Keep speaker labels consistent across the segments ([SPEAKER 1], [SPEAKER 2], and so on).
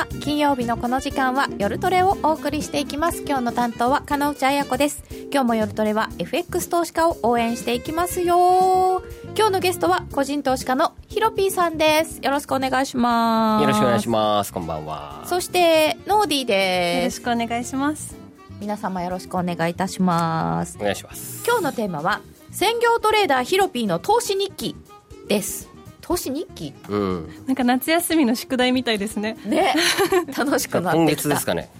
[SPEAKER 1] は。金曜日のこの時間は夜トレをお送りしていきます。今日の担当は金内彩子です。今日も夜トレは FX 投資家を応援していきますよ。今日のゲストは個人投資家のヒロピーさんです。よろしくお願いします。
[SPEAKER 2] よろしくお願いします。こんばんは。
[SPEAKER 1] そしてノーディーです。
[SPEAKER 3] よろしくお願いします。
[SPEAKER 1] 皆様よろしくお願いいたします。
[SPEAKER 2] お願いします。
[SPEAKER 1] 今日のテーマは専業トレーダーヒロピーの投資日記です投資日記？
[SPEAKER 2] うん。
[SPEAKER 3] なんか夏休みの宿題みたいですね。
[SPEAKER 1] ね。楽しくなってきた。
[SPEAKER 2] 今月ですかね。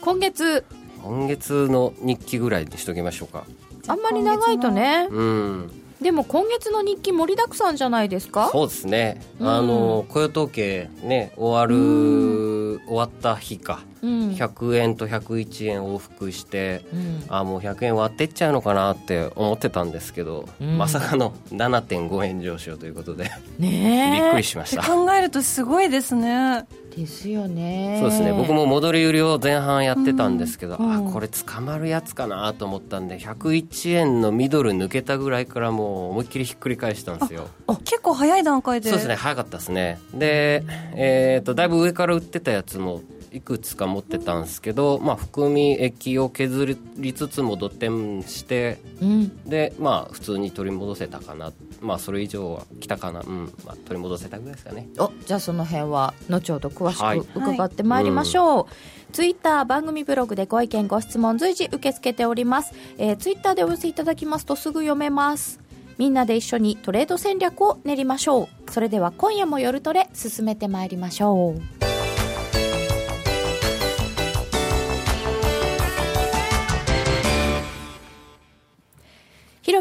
[SPEAKER 1] 今月。
[SPEAKER 2] 今月の日記ぐらいにしときましょうか。
[SPEAKER 1] あんまり長いとね。
[SPEAKER 2] うん
[SPEAKER 1] でも今月の日記盛りだくさんじゃないですか？
[SPEAKER 2] そうですね、
[SPEAKER 1] うん。
[SPEAKER 2] あの雇用統計ね終わる、終わった日か、
[SPEAKER 1] うん。
[SPEAKER 2] 100円と101円往復して、
[SPEAKER 1] うん。
[SPEAKER 2] あもう100円割ってっちゃうのかなって思ってたんですけど、
[SPEAKER 1] うん。
[SPEAKER 2] まさかの7.5円上昇ということで。
[SPEAKER 1] ねえ。
[SPEAKER 2] びっくりしました。
[SPEAKER 3] 考えるとすごいですね
[SPEAKER 1] ですよね。
[SPEAKER 2] そうですね。僕も戻り売りを前半やってたんですけど、
[SPEAKER 1] うん。
[SPEAKER 2] あこれ捕まるやつかなと思ったんで101円のミドル抜けたぐらいからもう思いっきりひっくり返したんですよ。
[SPEAKER 3] 結構早い段階で。
[SPEAKER 2] そうですね。早かったですね。で、えー、とだいぶ上から売ってたやつもいくつか持ってたんですけど、まあ、含み益を削りつつも土点して
[SPEAKER 1] うん。
[SPEAKER 2] でまあ普通に取り戻せたかな。まあそれ以上は来たかな。うん、まあ、取り戻せたぐらいですかね。
[SPEAKER 1] おじゃあその辺は後ほど詳し
[SPEAKER 2] はい。
[SPEAKER 1] く伺ってまいりましょう、ツイッター番組ブログでご意見ご質問随時受け付けております、えー、ツイッターでお寄せいただきますとすぐ読めます。みんなで一緒にトレード戦略を練りましょう。それでは今夜も夜トレ進めてまいりましょう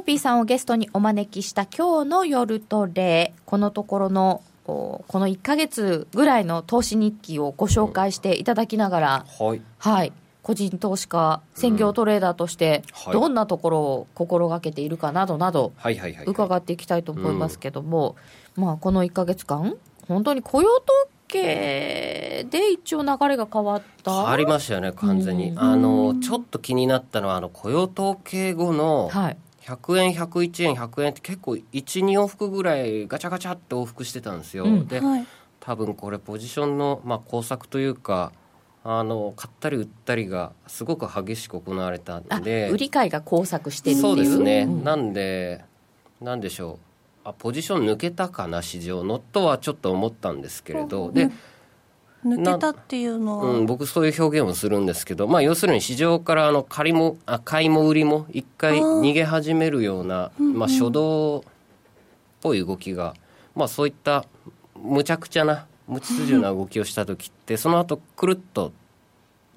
[SPEAKER 1] ピーさんをゲストにお招きした今日の夜トレこのところのこの1か月ぐらいの投資日記をご紹介していただきながら、
[SPEAKER 2] はい。
[SPEAKER 1] はい。個人投資家専業トレーダーとして
[SPEAKER 2] はい。
[SPEAKER 1] どんなところを心がけているかなどなど伺っていきたいと思いますけども、まあこの1か月間本当に雇用統計で一応流れが変わった。
[SPEAKER 2] 変わりましたよね完全に、
[SPEAKER 1] うん。
[SPEAKER 2] あのちょっと気になったのはあの雇用統計後の
[SPEAKER 1] はい
[SPEAKER 2] 100円101円100円って結構12往復ぐらいガチャガチャって往復してたんですよ、
[SPEAKER 1] うん
[SPEAKER 2] で、
[SPEAKER 3] はい。
[SPEAKER 2] 多分これポジションの、まあ、工作というかあの買ったり売ったりがすごく激しく行われたん
[SPEAKER 1] あ
[SPEAKER 2] で
[SPEAKER 1] 売り買いが交錯してるっていう。
[SPEAKER 2] そうですね、
[SPEAKER 1] ん。
[SPEAKER 2] なんでなんでしょう。あポジション抜けたかな市場のとはちょっと思ったんですけれど。で、
[SPEAKER 3] 抜けたっていうのは、
[SPEAKER 2] うん、僕そういう表現をするんですけど、まあ、要するに市場からあの借りもあ買いも売りも一回逃げ始めるようなまあ、初動っぽい動きが、まあ、そういったむちゃくちゃな無秩序な動きをした時ってその後くるっと、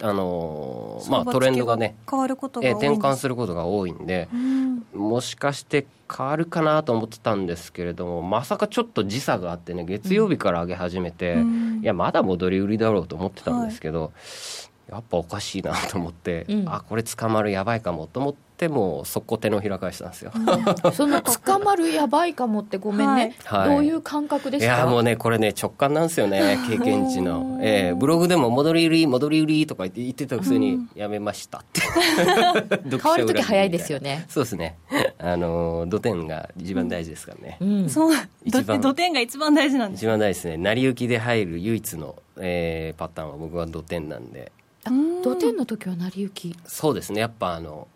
[SPEAKER 2] あのーまあ、トレンドがね
[SPEAKER 3] 変わることが
[SPEAKER 2] えー転換することが多いんで、
[SPEAKER 3] うん。
[SPEAKER 2] もしかして変わるかなと思ってたんですけれどもまさかちょっと時差があってね月曜日から上げ始めて、
[SPEAKER 3] うん。
[SPEAKER 2] いやまだ戻り売りだろうと思ってたんですけど、やっぱおかしいなと思って、
[SPEAKER 1] うん。
[SPEAKER 2] あこれ捕まるやばいかもと思ってもう速攻手のひら返したんですよ。
[SPEAKER 1] その 捕まるやばいかもってごめんね、
[SPEAKER 2] はい。
[SPEAKER 1] どういう感覚で
[SPEAKER 2] い
[SPEAKER 1] した？
[SPEAKER 2] やもうねこれね直感なんですよね経験値の、えーブログでも戻り売り戻り売りとか言って言ってたくせにやめましたって。変
[SPEAKER 1] 変わる時早いですよね。
[SPEAKER 2] そうですね。あのー土点が一番大事ですからね、
[SPEAKER 1] うん。
[SPEAKER 3] そう。
[SPEAKER 2] 一番。
[SPEAKER 3] ど土点が一番大事なんです。
[SPEAKER 2] 一番大事ですね。成り行きで入る唯一の、えーパターンは僕は土点なんで
[SPEAKER 1] あ土天の時は成り行き。
[SPEAKER 2] そうですね。やっぱあの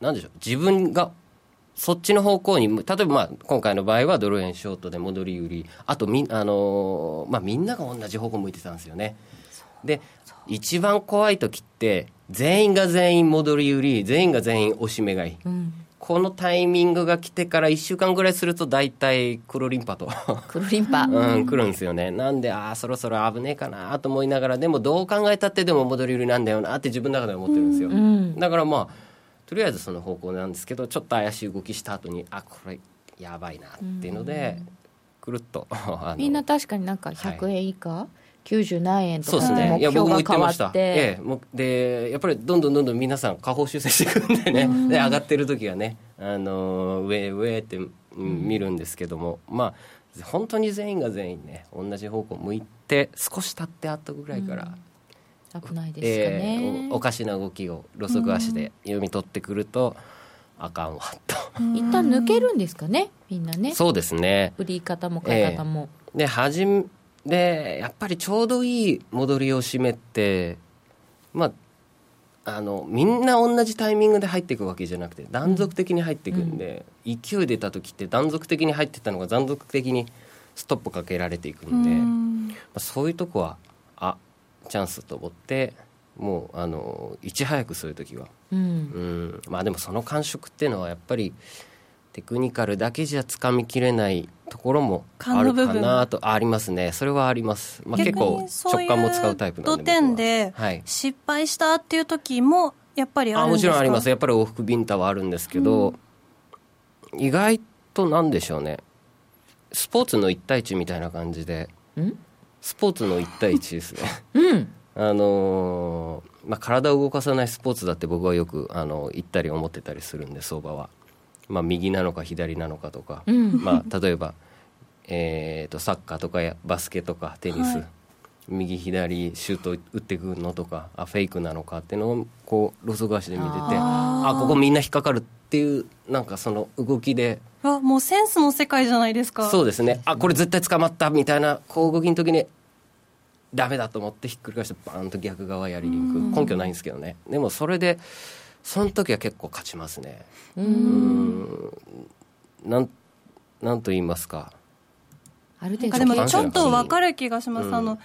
[SPEAKER 2] なんでしょう。自分がそっちの方向に例えばまあ今回の場合はドル円ショートで戻り売り。あとみ,、あのーまあ、みんなが同じ方向向いてたんですよね。で一番怖い時って全員が全員戻り売り全員が全員押し目買い。
[SPEAKER 1] うん
[SPEAKER 2] このタイミングが来てから1週間ぐらいすると大体黒リンパと。
[SPEAKER 1] 黒リンパ、
[SPEAKER 2] うん、来るんですよね。なんで、ああ、そろそろ危ねえかなと思いながら、でもどう考えたってでも戻り売りなんだよなって自分の中で思ってるんですよ。
[SPEAKER 1] うん
[SPEAKER 2] だからまあ、とりあえずその方向なんですけど、ちょっと怪しい動きした後に、あ、これ、やばいなっていうので、くるっと、
[SPEAKER 1] みんな確かになんか100円以下、90何円と
[SPEAKER 2] そうで
[SPEAKER 1] 目標が変わっ
[SPEAKER 2] ました。
[SPEAKER 1] て。
[SPEAKER 2] ええ、もうで、やっぱりどんどんどんどん皆さん下方修正していくん。で ね、で、上がってる時はね、あの、上、上って、うん見るんですけども、まあ、本当に全員が全員ね、同じ方向向いて、少し経って後ぐらいから、
[SPEAKER 1] 危ないですかね、
[SPEAKER 2] ええおおかしな動きを路側足で読み取ってくると、あかんわ、と。
[SPEAKER 1] 一旦抜けるんですかねみんなね。
[SPEAKER 2] そうですね。
[SPEAKER 1] 売り方も買い方も、
[SPEAKER 2] で、はじめ、でやっぱりちょうどいい戻りを締めってまああのみんな同じタイミングで入っていくわけじゃなくて断続的に入っていくんで、勢い出た時って断続的に入ってったのが断続的にストップかけられていくんで、
[SPEAKER 3] うん。
[SPEAKER 2] まあ、そういうとこはあチャンスと思ってもうあのいち早くそういう時は。
[SPEAKER 1] うん。
[SPEAKER 2] うん。まあでもその感触っていうのはやっぱりテクニカルだけじゃつかみきれないところもあるかなとありますね。それはあります、まあ、結
[SPEAKER 3] 逆
[SPEAKER 2] 構直感も使うタイプなんで
[SPEAKER 3] 土点で失敗したっていう時もやっぱりあ
[SPEAKER 2] あも
[SPEAKER 3] るんですか？
[SPEAKER 2] ちろんあります。やっぱり往復ビンタはあるんですけど、意外となんでしょうね。スポーツの1対1みたいな感じで。
[SPEAKER 1] うん？
[SPEAKER 2] スポーツの1対1ですね。
[SPEAKER 1] うん。
[SPEAKER 2] あのーまあ、体を動かさないスポーツだって僕はよくあの言ったり思ってたりするんで相場は、まあ、右なのか左なのかとか、
[SPEAKER 1] うん。
[SPEAKER 2] まあ、例えば、えー、とサッカーとかやバスケとかテニス、
[SPEAKER 3] はい。
[SPEAKER 2] 右左シュート打ってくるのとかあフェイクなのかっていうのをこうロソ足で見てて
[SPEAKER 1] あ
[SPEAKER 2] あここみんな引っかかるっていうなんかその動きで
[SPEAKER 3] わもうセンスの世界じゃないですか。
[SPEAKER 2] そうですね。あこれ絶対捕まったみたいなこう動きの時にダメだと思ってひっくり返してバーンと逆側やりに行く。根拠ないんですけどね。でもそれでその時は結構勝ちますね。うん。なんなんと言いますか。
[SPEAKER 1] ある程度
[SPEAKER 3] でもちょっとわかる気がします、
[SPEAKER 2] うん。
[SPEAKER 3] あの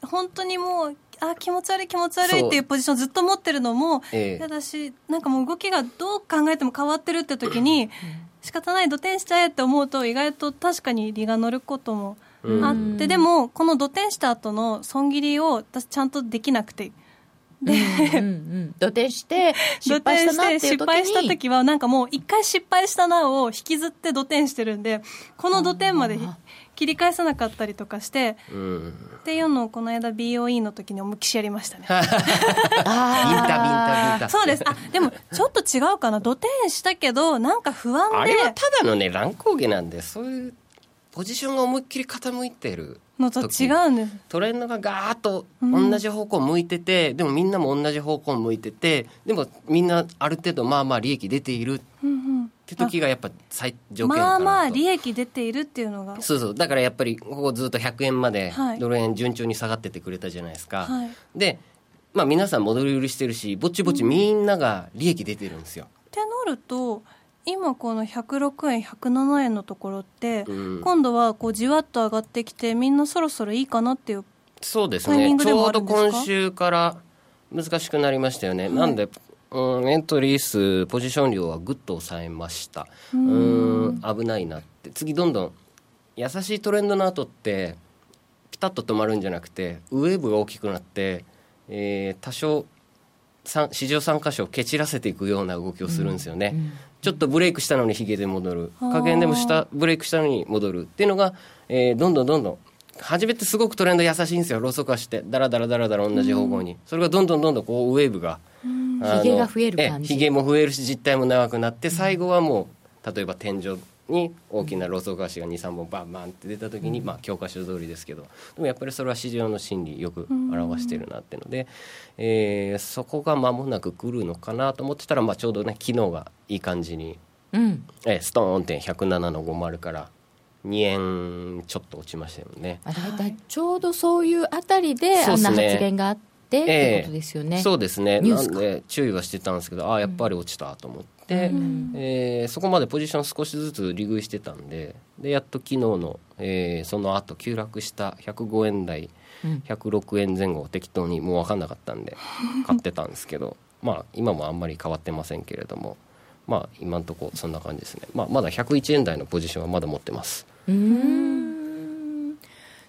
[SPEAKER 3] 本当にもうあ気持ち悪い気持ち悪いっていうポジションずっと持ってるのも
[SPEAKER 2] ええ。
[SPEAKER 3] 嫌だしなんかもう動きがどう考えても変わってるって時に仕方ない土点しちゃえって思うと意外と確かに利が乗ることも
[SPEAKER 2] うん
[SPEAKER 3] あって、でもこの土点した後の損切りを私ちゃんとできなくて
[SPEAKER 1] で、うんうん、土手して失敗したなっていう時に。
[SPEAKER 3] 失敗した時はなんかもう一回失敗したなを引きずって土点してるんでこの土点までひ切り返さなかったりとかして
[SPEAKER 2] うん。
[SPEAKER 3] っていうのをこの間 BOE の時に思いっきしやりましたね。
[SPEAKER 2] ビンタビンタビンタ。
[SPEAKER 3] そうです。あでもちょっと違うかな。土点したけどなんか不安で。
[SPEAKER 2] あれはただのね乱高下なんでそういうポジションが思いっきり傾いてる
[SPEAKER 3] のと違うんです。
[SPEAKER 2] トレンドがガーッと同じ方向向いてて、でもみんなも同じ方向向いててでもみんなある程度まあまあ利益出ているって時がやっぱ最条件かなと。
[SPEAKER 3] まあまあ利益出ているっていうのが。
[SPEAKER 2] そうそう。だからやっぱりここずっと100円まで
[SPEAKER 3] はい。
[SPEAKER 2] ドル円順調に下がってってくれたじゃないですか、
[SPEAKER 3] はい。
[SPEAKER 2] でまあ皆さん戻り売りしてるしぼちぼちみんなが利益出てるんですよ、
[SPEAKER 3] ってなると今この106円107円のところって、
[SPEAKER 2] うん。
[SPEAKER 3] 今度はこうじわっと上がってきてみんなそろそろいいかなっていう
[SPEAKER 2] そうですね。ちょうど今週から難しくなりましたよね、なんで、うん、エントリー数ポジション量はぐっと抑えました。うん。危ないなって。次どんどん優しいトレンドの後ってピタッと止まるんじゃなくてウェーブが大きくなって、えー多少市場参加所を蹴散らせていくような動きをするんですよね、ちょっとブレイクしたのにヒゲで戻る。加減でもしたブレイクしたのに戻るっていうのが、えーどんどんどんどん。初めてすごくトレンド優しいんですよローソク足して。ダラダラダラダラ同じ方向に、それがどんどんどんどんこうウェーブが、
[SPEAKER 1] ヒゲが増える感じ。
[SPEAKER 2] えヒゲも増えるし実体も長くなって最後はもう例えば天井に大きなローソク足が23本バンバンって出た時に、まあ教科書通りですけどでもやっぱりそれは市場の心理よく表してるなっていうので、えーそこが間もなく来るのかなと思ってたら、まあ、ちょうどね昨日がいい感じに、
[SPEAKER 1] うん。
[SPEAKER 2] えーストーンって107の50から2円ちょっと落ちましたよね。
[SPEAKER 1] あ大体ちょうどそういうあたりであんな発言があってってことですよね、
[SPEAKER 2] そうですね。なん
[SPEAKER 1] ニュースか。
[SPEAKER 2] で注意はしてたんですけどああやっぱり落ちたと思って、えーそこまでポジション少しずつ利食いしてたんででやっと昨日の、えーその後急落した105円台、106円前後を適当にもう分かんなかったんで 買ってたんですけどまあ今もあんまり変わってませんけれどもまあ今んとこそんな感じですね、まあ、まだ101円台のポジションはまだ持ってます。
[SPEAKER 1] うーん。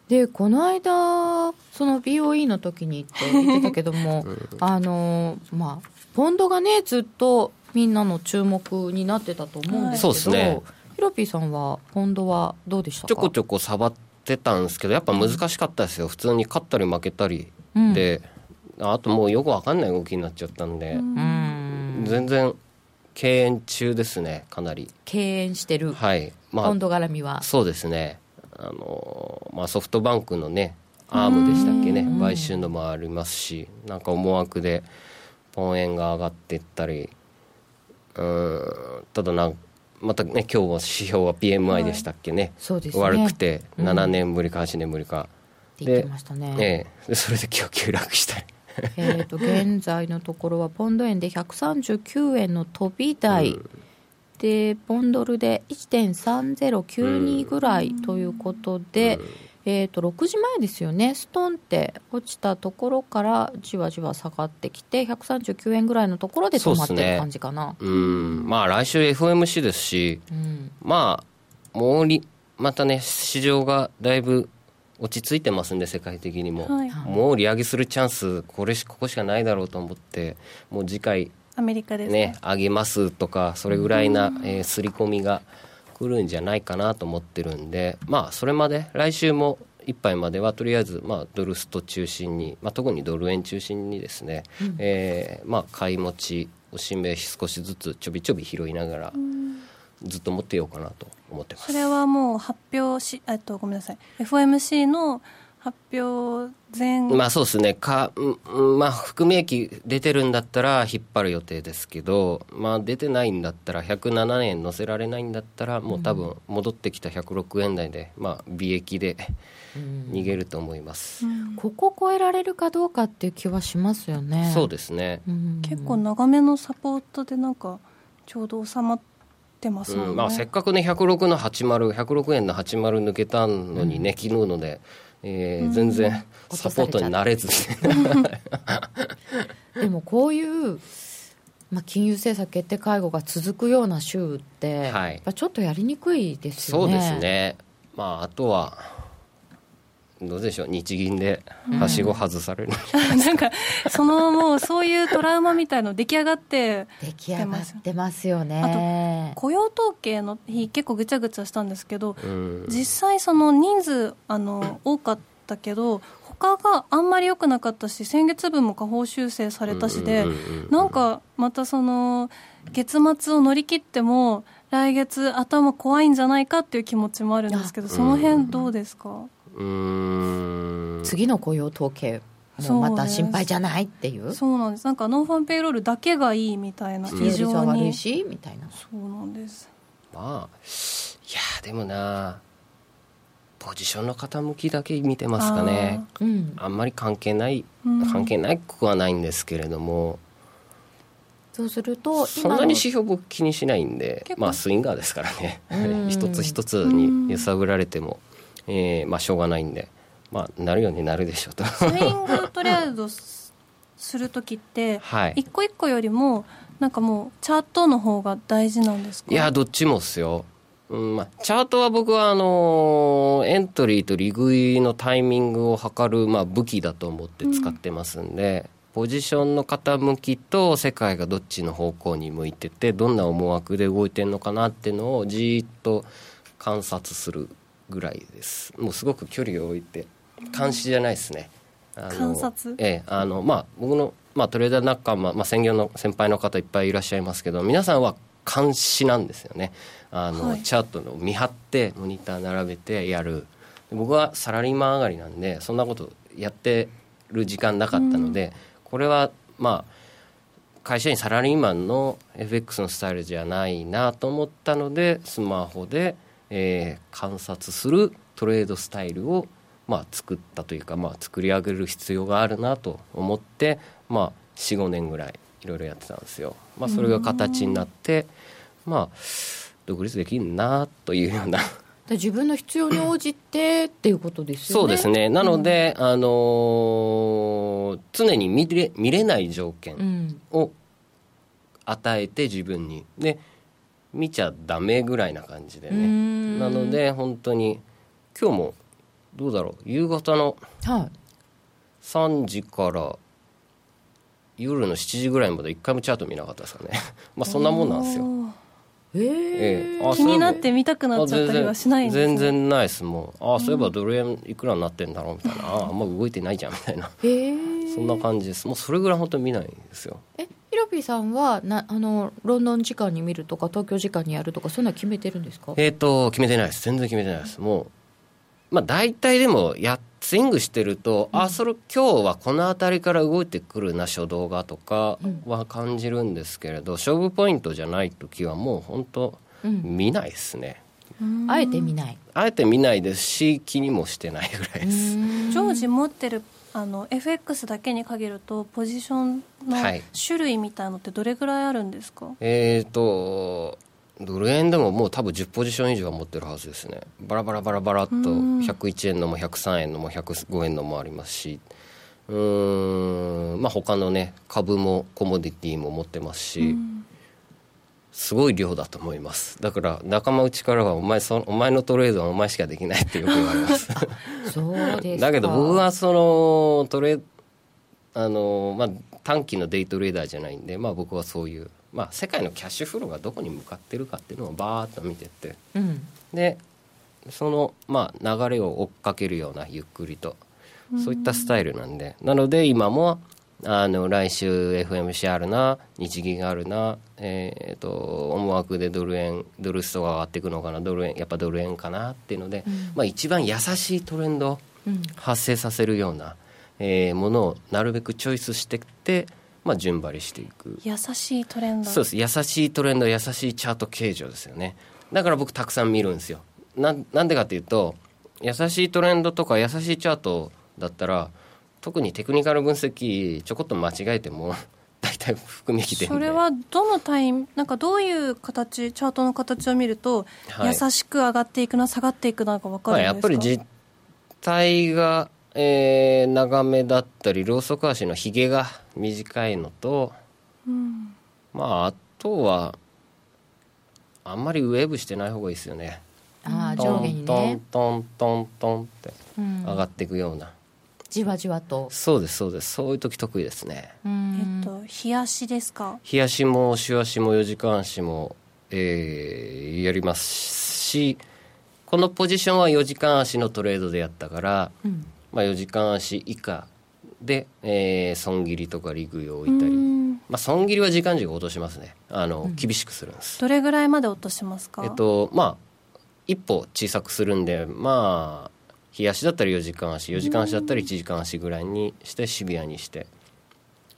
[SPEAKER 1] でこの間その BOE の時にって言ってたけども、あのまあポンドがねずっとみんなの注目になってたと思うんですけど、
[SPEAKER 2] そうっすね。
[SPEAKER 1] ヒロピーさんはポンドはどうでしたか？
[SPEAKER 2] ちょこちょこ触ってたんですけどやっぱ難しかったですよ。普通に勝ったり負けたり。
[SPEAKER 1] うん。
[SPEAKER 2] で、あともうよく分かんない動きになっちゃったんで、
[SPEAKER 1] うん。
[SPEAKER 2] 全然敬遠中ですねかなり。
[SPEAKER 1] 敬遠してる、
[SPEAKER 2] はい。ま
[SPEAKER 1] ポン
[SPEAKER 2] あ
[SPEAKER 1] ド絡みは。
[SPEAKER 2] そうですね。あの、まあ、ソフトバンクのねアームでしたっけね。買収のもありますしなんか思惑でポン円が上がっていったりうんただなんまたね今日も指標は PMI でしたっけね、
[SPEAKER 1] そうですね。
[SPEAKER 2] 悪くて
[SPEAKER 1] うん。
[SPEAKER 2] 7年ぶりか8年ぶりか、
[SPEAKER 1] って言ってましたね。
[SPEAKER 2] ええ。でそれで今日急落したり。
[SPEAKER 1] えー、と現在のところはポンド円で139円の飛び台、でポンドルで1.3092ぐらいということで、えー、と6時前ですよね。ストンって落ちたところからじわじわ下がってきて139円ぐらいのところで止まってる感じかな。
[SPEAKER 2] うん。まあ来週 FOMC ですし
[SPEAKER 1] うん。
[SPEAKER 2] まあもうりまたね市場がだいぶ落ち着いてますんで世界的にも、
[SPEAKER 3] はい。
[SPEAKER 2] もう利上げするチャンスこれしここしかないだろうと思ってもう次回
[SPEAKER 3] アメリカです
[SPEAKER 2] ね上げますとかそれぐらいな、えー、刷り込みが来るんじゃないかなと思ってるんでまあそれまで来週もいっぱいまではとりあえず、まあ、ドルスト中心に、まあ、特にドル円中心にですね、えーまあ、買い持ちおしめ少しずつちょびちょび拾いながらずっと持ってようかなと思ってます。
[SPEAKER 3] それはもう発表しえっとごめんなさい。FOMC の発表前。
[SPEAKER 2] まあそうですね。か、うんうんまあ、含み益出てるんだったら引っ張る予定ですけど、まあ、出てないんだったら107円乗せられないんだったらもう多分戻ってきた106円台で、まあ、利益で逃げると思います、
[SPEAKER 3] うん。
[SPEAKER 1] ここ超えられるかどうかっていう気はしますよね。
[SPEAKER 2] そうですね、
[SPEAKER 1] うん。
[SPEAKER 3] 結構長めのサポートでなんかちょうど収まってまね、
[SPEAKER 2] うん。まあ、せっかくね106の80106円の80抜けたのにね、昨日ので、えー全然サポートになれず。ね
[SPEAKER 1] でもこういう、まあ、金融政策決定会合が続くような週って、
[SPEAKER 2] はい。
[SPEAKER 1] ちょっとやりにくいですよね。
[SPEAKER 2] そうですね。まああとはどうでしょう。日銀ではしご外される、
[SPEAKER 3] なんかそのもうそういうトラウマみたいの出来上がって
[SPEAKER 1] 出来上がってますよね。
[SPEAKER 3] 雇用統計の日結構ぐちゃぐちゃしたんですけど
[SPEAKER 2] うん。
[SPEAKER 3] 実際その人数あの多かったけど他があんまり良くなかったし先月分も下方修正されたしで
[SPEAKER 2] うんうんうんうん。
[SPEAKER 3] なんかまたその月末を乗り切っても来月頭怖いんじゃないかっていう気持ちもあるんですけど
[SPEAKER 2] あ
[SPEAKER 3] その辺どうですか？
[SPEAKER 2] うーん
[SPEAKER 1] 次の雇用統計もまた心配じゃないっていう？
[SPEAKER 3] そうなんです。なんかノンファンペイロールだけがいいみたいな。非常に。
[SPEAKER 1] 悪いしみたいな。
[SPEAKER 3] そうなんです。
[SPEAKER 2] まあいやでもなポジションの傾きだけ見てますかね。
[SPEAKER 1] うん。
[SPEAKER 2] あんまり関係ない
[SPEAKER 3] うん。
[SPEAKER 2] 関係ないくはないんですけれども、
[SPEAKER 1] そうすると
[SPEAKER 2] そんなに指標僕気にしないんでまあスインガーですからね。
[SPEAKER 1] うん。
[SPEAKER 2] 一つ一つに揺さぶられても、えーまあしょうがないんで。まあなるようになるでしょうと。
[SPEAKER 3] スイングトレードすする時って
[SPEAKER 2] はい。
[SPEAKER 3] 一個一個よりもなんかもうチャートの方が大事なんですか？
[SPEAKER 2] いやどっちもっすよ、うんまあ、チャートは僕はあのーエントリーと利食いのタイミングを測る、まあ、武器だと思って使ってますんで、ポジションの傾きと世界がどっちの方向に向いててどんな思惑で動いてるのかなっていうのをじーっと観察するぐらいです。もうすごく距離を置いて監視じゃないですね。あの
[SPEAKER 3] 観察？
[SPEAKER 2] ええあのまあ僕の、まあ、トレーダー仲間、まあ、専業の先輩の方いっぱいいらっしゃいますけど皆さんは監視なんですよね。あの、
[SPEAKER 3] はい。
[SPEAKER 2] チャートの見張ってモニター並べてやる。僕はサラリーマン上がりなんでそんなことやってる時間なかったので、これはまあ会社員サラリーマンの FX のスタイルじゃないなと思ったのでスマホで、えー観察するトレードスタイルを、まあ、作ったというか、まあ、作り上げる必要があるなと思って、まあ、45年ぐらいいろいろやってたんですよ、まあ、それが形になって、まあ、独立できるなというような。
[SPEAKER 1] で自分の必要に応じてっていうことですよね。
[SPEAKER 2] そうですね。なので、あのー常に見れ見れない条件、
[SPEAKER 1] うん
[SPEAKER 2] を与えて自分に。で見ちゃダメぐらいな感じでね。
[SPEAKER 1] ん。
[SPEAKER 2] なので本当に今日もどうだろう。夕方の
[SPEAKER 1] はい。
[SPEAKER 2] 3時から夜の7時ぐらいまで一回もチャート見なかったですかね。まあそんなもんなんですよ、
[SPEAKER 1] え
[SPEAKER 2] え。
[SPEAKER 3] 気になって見たくなっちゃ
[SPEAKER 2] あ
[SPEAKER 3] ったりはしないんですね。
[SPEAKER 2] 全然ないですもう。ああそういえばドル円いくらになってんだろうみたいな。あああんま動いてないじゃんみたいな。
[SPEAKER 1] えー。
[SPEAKER 2] そんな感じです。もうそれぐらい本当に見ないんですよ。
[SPEAKER 1] えヒロピーさんはなあのロンドン時間に見るとか東京時間にやるとかそういうのは決めてるんですか？
[SPEAKER 2] えっ、と決めてないです。全然決めてないです。もうまあ大体でもやスイングしてると、あそれ今日はこの辺りから動いてくるな初動がとかは感じるんですけれど、勝負ポイントじゃない時はもう本当見ないですね、
[SPEAKER 1] あえて見ない。
[SPEAKER 2] あえて見ないですし気にもしてないぐらいです。
[SPEAKER 3] 常時持ってるあの FX だけに限るとポジションの
[SPEAKER 2] はい。
[SPEAKER 3] 種類みたいのってどれぐらいあるんですか、
[SPEAKER 2] えーとドル円でももう多分10ポジション以上は持ってるはずですね。バラバラバラバラっと
[SPEAKER 3] うん。
[SPEAKER 2] 101円のも103円のも105円のもありますし。うーん。まあ他のね株もコモディティも持ってますし、すごい量だと思います。だから仲間内からはお前そお前のトレードはお前しかできないってよく言われます。
[SPEAKER 1] そうですか。
[SPEAKER 2] だけど僕はそのトレあの、まあ、短期のデイトレーダーじゃないんで、まあ、僕はそういう、まあ、世界のキャッシュフローがどこに向かってるかっていうのをバーッと見てって。
[SPEAKER 1] うん。
[SPEAKER 2] でその、まあ、流れを追っかけるようなゆっくりとそういったスタイルなんで。なので今もあの来週 FMC あるな日銀があるな、えー、と思惑でドル円ドルストが上がっていくのかなドル円やっぱドル円かなっていうので、まあ、一番優しいトレンド発生させるような、えーものをなるべくチョイスしていって、まあ、順張りしていく。
[SPEAKER 3] 優しいトレンド。
[SPEAKER 2] そうです。優しいトレンド優しいチャート形状ですよね。だから僕たくさん見るんですよ。ななんでかっていうと優しいトレンドとか優しいチャートだったら特にテクニカル分析ちょこっと間違えても 大体含みきて
[SPEAKER 3] それはどのタイミングなんかどういう形チャートの形を見ると、
[SPEAKER 2] はい。
[SPEAKER 3] 優しく上がっていくな下がっていくなが分か
[SPEAKER 2] まあ、
[SPEAKER 3] るんですか、
[SPEAKER 2] やっぱり実態が、えー長めだったりローソク足のひげが短いのと
[SPEAKER 3] うん。
[SPEAKER 2] まああとはあんまりウェーブしてない方がいいですよね。
[SPEAKER 1] ああ
[SPEAKER 2] トン
[SPEAKER 1] 上下にね。
[SPEAKER 2] トントントントンって
[SPEAKER 1] うん。
[SPEAKER 2] 上がっていくような、
[SPEAKER 1] じわじわと。
[SPEAKER 2] そうですそうです。そういう時得意ですね。
[SPEAKER 1] うん。
[SPEAKER 3] えっと冷やしですか？
[SPEAKER 2] 日足も週足も4時間足も、えーやりますしこのポジションは4時間足のトレードでやったから、
[SPEAKER 1] うん
[SPEAKER 2] まあ、4時間足以下で、えー損切りとか利食いを置いたり、
[SPEAKER 3] うん。
[SPEAKER 2] まあ、損切りは時間軸を落としますね。あの、厳しくするんです。
[SPEAKER 3] どれぐらいまで落としますか？
[SPEAKER 2] えっとまあ一歩小さくするんでまあ日足だったら4時間足4時間足だったら1時間足ぐらいにしてシビアにして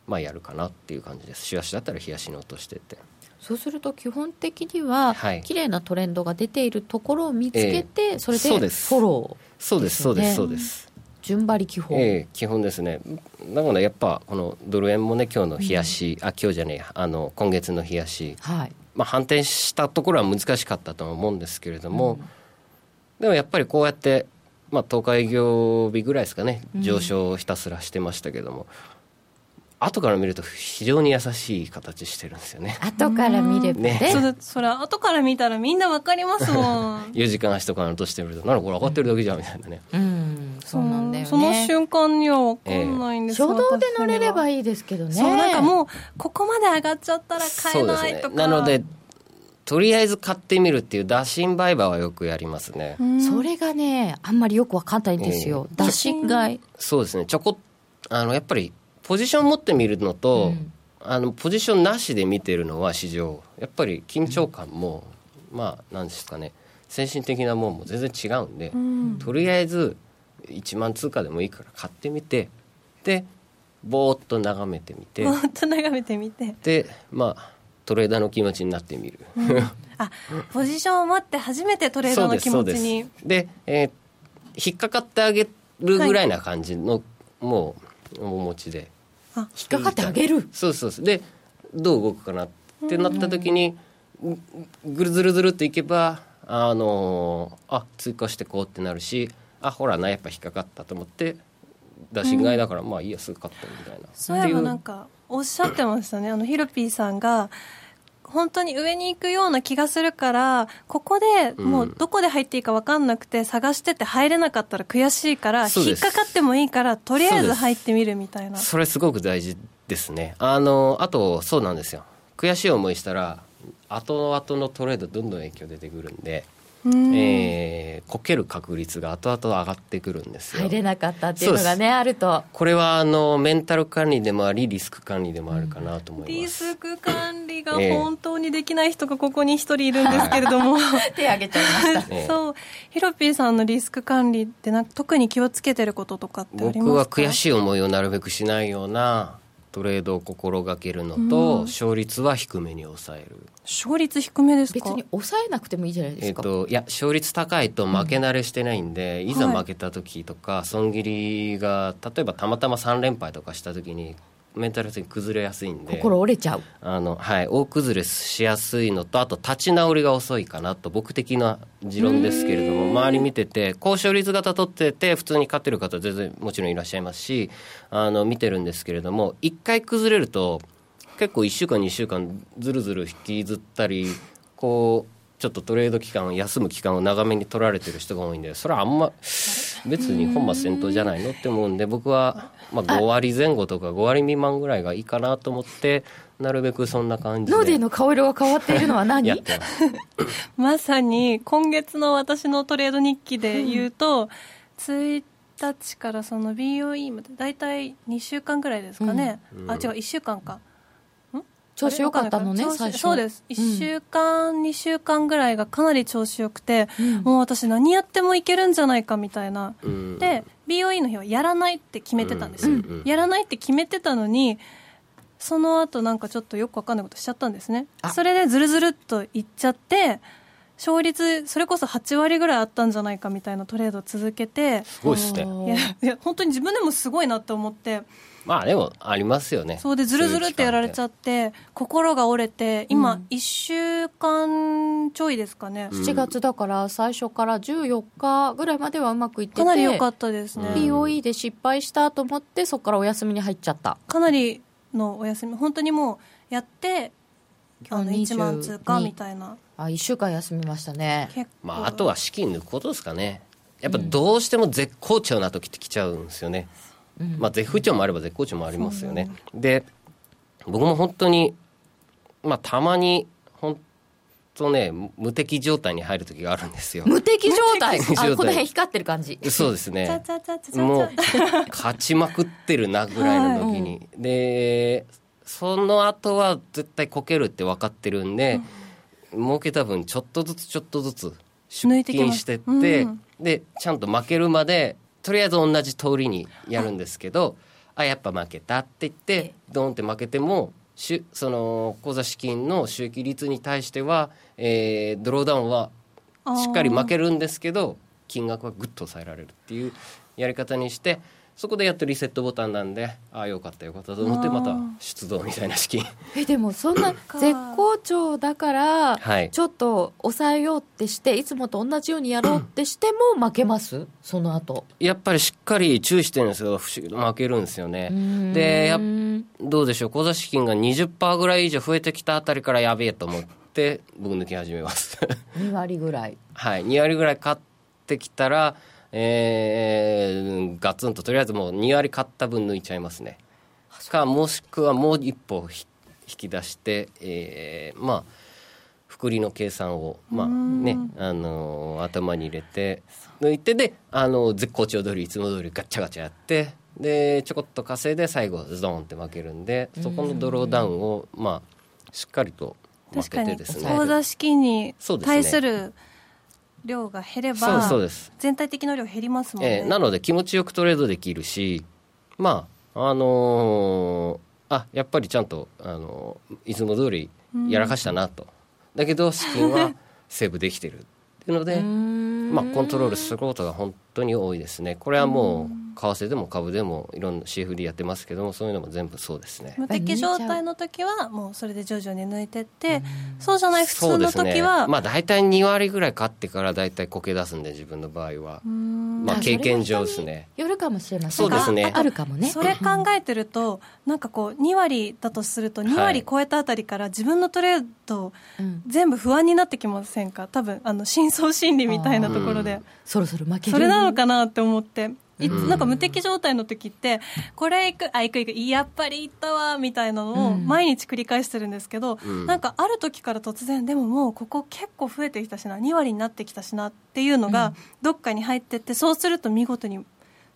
[SPEAKER 2] まあやるかなっていう感じです。週足だったら日足に落としてって。
[SPEAKER 1] そうすると基本的には、
[SPEAKER 2] はい。
[SPEAKER 1] 綺麗なトレンドが出ているところを見つけて、それでフ
[SPEAKER 2] そうです。
[SPEAKER 1] ォロー
[SPEAKER 2] そうですそうですそうです
[SPEAKER 1] 順張り基本、
[SPEAKER 2] ええ基本ですね。だからやっぱこのドル円もね今日の日足、あ今日じゃねえや。あの今月の日足
[SPEAKER 1] はい。
[SPEAKER 2] まあ、反転したところは難しかったとは思うんですけれども、でもやっぱりこうやって、まあ、10日営業日ぐらいですかね。上昇をひたすらしてましたけども、後から見ると非常に優しい形してるんですよね。
[SPEAKER 1] 後から見ればね。
[SPEAKER 2] ね。
[SPEAKER 3] それそれ後から見たらみんな分かりますもん。
[SPEAKER 2] 4時間足とか落としてみるとなんかこれ上がってるだけじゃんみたいなね、
[SPEAKER 1] うんそうなんだよね。
[SPEAKER 3] その瞬間には分かんないんです
[SPEAKER 1] 初動で乗れれば
[SPEAKER 3] い
[SPEAKER 1] いいですけどね。
[SPEAKER 3] そうなんかもうここまで上がっちゃったら買え
[SPEAKER 2] そうですね。
[SPEAKER 3] ないとか
[SPEAKER 2] なのでとりあえず買ってみるっていう打診売買はよくやりますね、
[SPEAKER 3] うん。
[SPEAKER 1] それがねあんまりよくわかんないんですよ、
[SPEAKER 2] え
[SPEAKER 1] 打診買い
[SPEAKER 2] そうですね。ちょこあのやっぱりポジション持ってみるのと、
[SPEAKER 1] うん。
[SPEAKER 2] あのポジションなしで見てるのは市場。やっぱり緊張感も、まあなんですかね。精神的なもんも全然違うんで、
[SPEAKER 3] うん。
[SPEAKER 2] とりあえず1万通貨でもいいから買ってみて。でぼーっと眺めてみて。
[SPEAKER 3] ぼーっと眺めてみて。
[SPEAKER 2] でまあトレーダーの気持ちになってみる、
[SPEAKER 3] あポジションを持って初めてトレーダーの気持ちに。
[SPEAKER 2] そうです。で、えー引っかかってあげるぐらいな感じの、もう面持ちで。
[SPEAKER 3] あ
[SPEAKER 1] 引っかかってあげる。
[SPEAKER 2] そうそうそう。でどう動くかなってなった時に、ぐぐるずるずるっといけばあのーあ追加してこうってなるしあほらなやっぱ引っかかったと思って打診買いだから、まあいいやすぐ買ったみたいな。
[SPEAKER 3] そういえばなんかおっしゃってましたね。あのヒロピーさんが本当に上に行くような気がするからここでもうどこで入っていいか分かんなくて探してて入れなかったら悔しいから引っかかってもいいからとりあえず入ってみるみたいな。
[SPEAKER 2] それすごく大事ですね。あのあとそうなんですよ。悔しい思いしたら後々のトレードどんどん影響出てくるんで、
[SPEAKER 3] うん
[SPEAKER 2] えーこける確率が後々上がってくるんですよ。
[SPEAKER 1] 入れなかったっていうのがねあると。
[SPEAKER 2] これはあのメンタル管理でもありリスク管理でもあるかなと思い
[SPEAKER 3] リ
[SPEAKER 2] ます、
[SPEAKER 3] スク管理が
[SPEAKER 2] ええ。
[SPEAKER 3] 本当にできない人がここに一人いるんですけれども、
[SPEAKER 1] 手挙げちゃいました。
[SPEAKER 2] ええ。
[SPEAKER 3] そう。ヒロピーさんのリスク管理ってなんか特に気をつけてることとかってありますか？
[SPEAKER 2] 僕は悔しい思いをなるべくしないようなトレードを心がけるのと、勝率は低めに抑える。
[SPEAKER 3] 勝率低めですか？
[SPEAKER 1] 別に抑えなくてもいいじゃないで
[SPEAKER 2] えっ
[SPEAKER 1] すか、
[SPEAKER 2] といや勝率高いと負け慣れしてないんで、いざ負けた時とか、損切りが例えばたまたま3連敗とかした時にメンタル的に崩れやすいんで。
[SPEAKER 1] 心折れちゃう。
[SPEAKER 2] あの、はい、大崩れしやすいのとあと立ち直りが遅いかなと僕的な持論ですけれども周り見てて高勝率型取ってて普通に勝ってる方全然もちろんいらっしゃいますしあの見てるんですけれども一回崩れると結構1週間2週間ずるずる引きずったりこうちょっとトレード期間休む期間を長めに取られてる人が多いんでそれはあんま別に本末転倒じゃないのって思うんで僕はまあ5割前後とか5割未満ぐらいがいいかなと思ってなるべくそんな感じで。
[SPEAKER 1] ノーデーの顔色が変わっているのは何？
[SPEAKER 2] やってます。
[SPEAKER 3] まさに今月の私のトレード日記で言うと、1日からその BOE まで大体2週間ぐらいですかね、
[SPEAKER 2] うん。
[SPEAKER 3] あ違う1週間か
[SPEAKER 1] 調子良かったのね最初。
[SPEAKER 3] そうです。1週間、2週間ぐらいがかなり調子よくて、
[SPEAKER 1] うん。
[SPEAKER 3] もう私何やってもいけるんじゃないかみたいな、
[SPEAKER 2] うん。
[SPEAKER 3] で BOE の日はやらないって決めてたんですよ、
[SPEAKER 2] うんうん。うん
[SPEAKER 3] やらないって決めてたのにその後なんかちょっとよくわかんないことしちゃったんですね。
[SPEAKER 1] あ。
[SPEAKER 3] それでずるずるっといっちゃって勝率それこそ8割ぐらいあったんじゃないかみたいなトレードを続けて
[SPEAKER 2] すごいっすね。
[SPEAKER 3] いやいや本当に自分でもすごいなって思って
[SPEAKER 2] まあでもありますよね。
[SPEAKER 3] そうでずるずるってやられちゃ
[SPEAKER 2] っ
[SPEAKER 3] って心が折れて今
[SPEAKER 1] うん。
[SPEAKER 3] 1週間ちょいですかね、
[SPEAKER 2] うん。
[SPEAKER 1] 7月だから最初から14日ぐらいまではうまくいってて
[SPEAKER 3] かなり良かったですね、
[SPEAKER 2] うん
[SPEAKER 1] POE で失敗したと思ってそこからお休みに入っちゃった。
[SPEAKER 3] かなりのお休み。本当にもうやってあの
[SPEAKER 1] 22
[SPEAKER 3] 1万通過みたいな。
[SPEAKER 1] あ1週間休みましたね。
[SPEAKER 3] 結構、
[SPEAKER 2] まああとは資金抜くことですかね。やっぱどうしても絶好調な時って来ちゃうんですよね、
[SPEAKER 1] うん
[SPEAKER 2] まあ絶不調もあれば絶好調もありますよね。で僕も本当にまあたまに本当ね無敵状態に入る時があるんですよ。
[SPEAKER 1] 無敵状態？あこの辺光ってる感じ。
[SPEAKER 2] そうですね。もう勝ちまくってるなぐらいの時に、でその後は絶対こけるって分かってるんで、儲けた分ちょっとずつちょっとずつ出
[SPEAKER 3] 抜いてきます。
[SPEAKER 2] 金してって、
[SPEAKER 3] うん。
[SPEAKER 2] でちゃんと負けるまでとりあえず同じ通りにやるんですけどあやっぱ負けたって言ってドーンって負けてもしゅその口座資金の収益率に対しては、えードローダウンはしっかり負けるんですけど金額はぐっと抑えられるっていうやり方にしてそこでやっとリセットボタンなんでああよかったよかったと思ってまた出動みたいな資金
[SPEAKER 1] えでもそんな 絶好調だから、
[SPEAKER 2] はい。
[SPEAKER 1] ちょっと抑えようってしていつもと同じようにやろうってしても負けます？その後。
[SPEAKER 2] やっぱりしっかり注意してるんですけど不思議と負けるんですよね。でやっどうでしょう？口座資金が20%ぐらい以上増えてきたあたりからやべえと思って僕抜き始めます。
[SPEAKER 1] 2割ぐらい。
[SPEAKER 2] はい。2割ぐらい買ってきたらえー、ガツンととりあえずもう2割買った分抜いちゃいますね。かもしくはもう一歩ひ引き出して、えーまあ複利の計算を、まあねあのー頭に入れて抜いてで、あのー絶好調通りいつも通りガッチャガチャやってでちょこっと稼いで最後ズドンって負けるんでそこのドローダウンを、まあ、しっかりと負
[SPEAKER 3] 確かに
[SPEAKER 2] けてですね。
[SPEAKER 3] 口座資金に対する量が減れば
[SPEAKER 2] そうです
[SPEAKER 3] 全体的な量減りますもんね、
[SPEAKER 2] えーなので気持ちよくトレードできるしまああのーあやっぱりちゃんと、あのーいつも通りやらかしたなと、だけど資金は セーブできてるっていうのでまあ、コントロールすることが本当に多いですね。これはもう為替でも株でもいろんな CFD やってますけどもそういうのも全部そうですね。
[SPEAKER 3] 無敵状態の時はもうそれで徐々に抜いてってそうじゃない普通の時は
[SPEAKER 2] まあ大体2割ぐらい勝ってから大体こけ出すんで自分の場合は。まあ
[SPEAKER 1] あ
[SPEAKER 2] 経験上ですね。
[SPEAKER 1] よるかもしれません。
[SPEAKER 2] そうですね。
[SPEAKER 1] ああるかもね。
[SPEAKER 3] それ考えてるとなんかこう2割だとすると2割超えたあたりから自分のトレード
[SPEAKER 1] うん。
[SPEAKER 3] 全部不安になってきませんか？多分あの深層心理みたいなところで。
[SPEAKER 1] そろそろ負ける。
[SPEAKER 3] それなのかなって思ってなんか無敵状態の時ってこれいくあいくいくやっぱりいったわみたいなのを
[SPEAKER 1] うん。
[SPEAKER 3] 毎日繰り返してるんですけど、
[SPEAKER 2] うん。
[SPEAKER 3] なんかある時から突然でももうここ結構増えてきたしな2割になってきたしなっていうのがどっかに入ってってそうすると見事に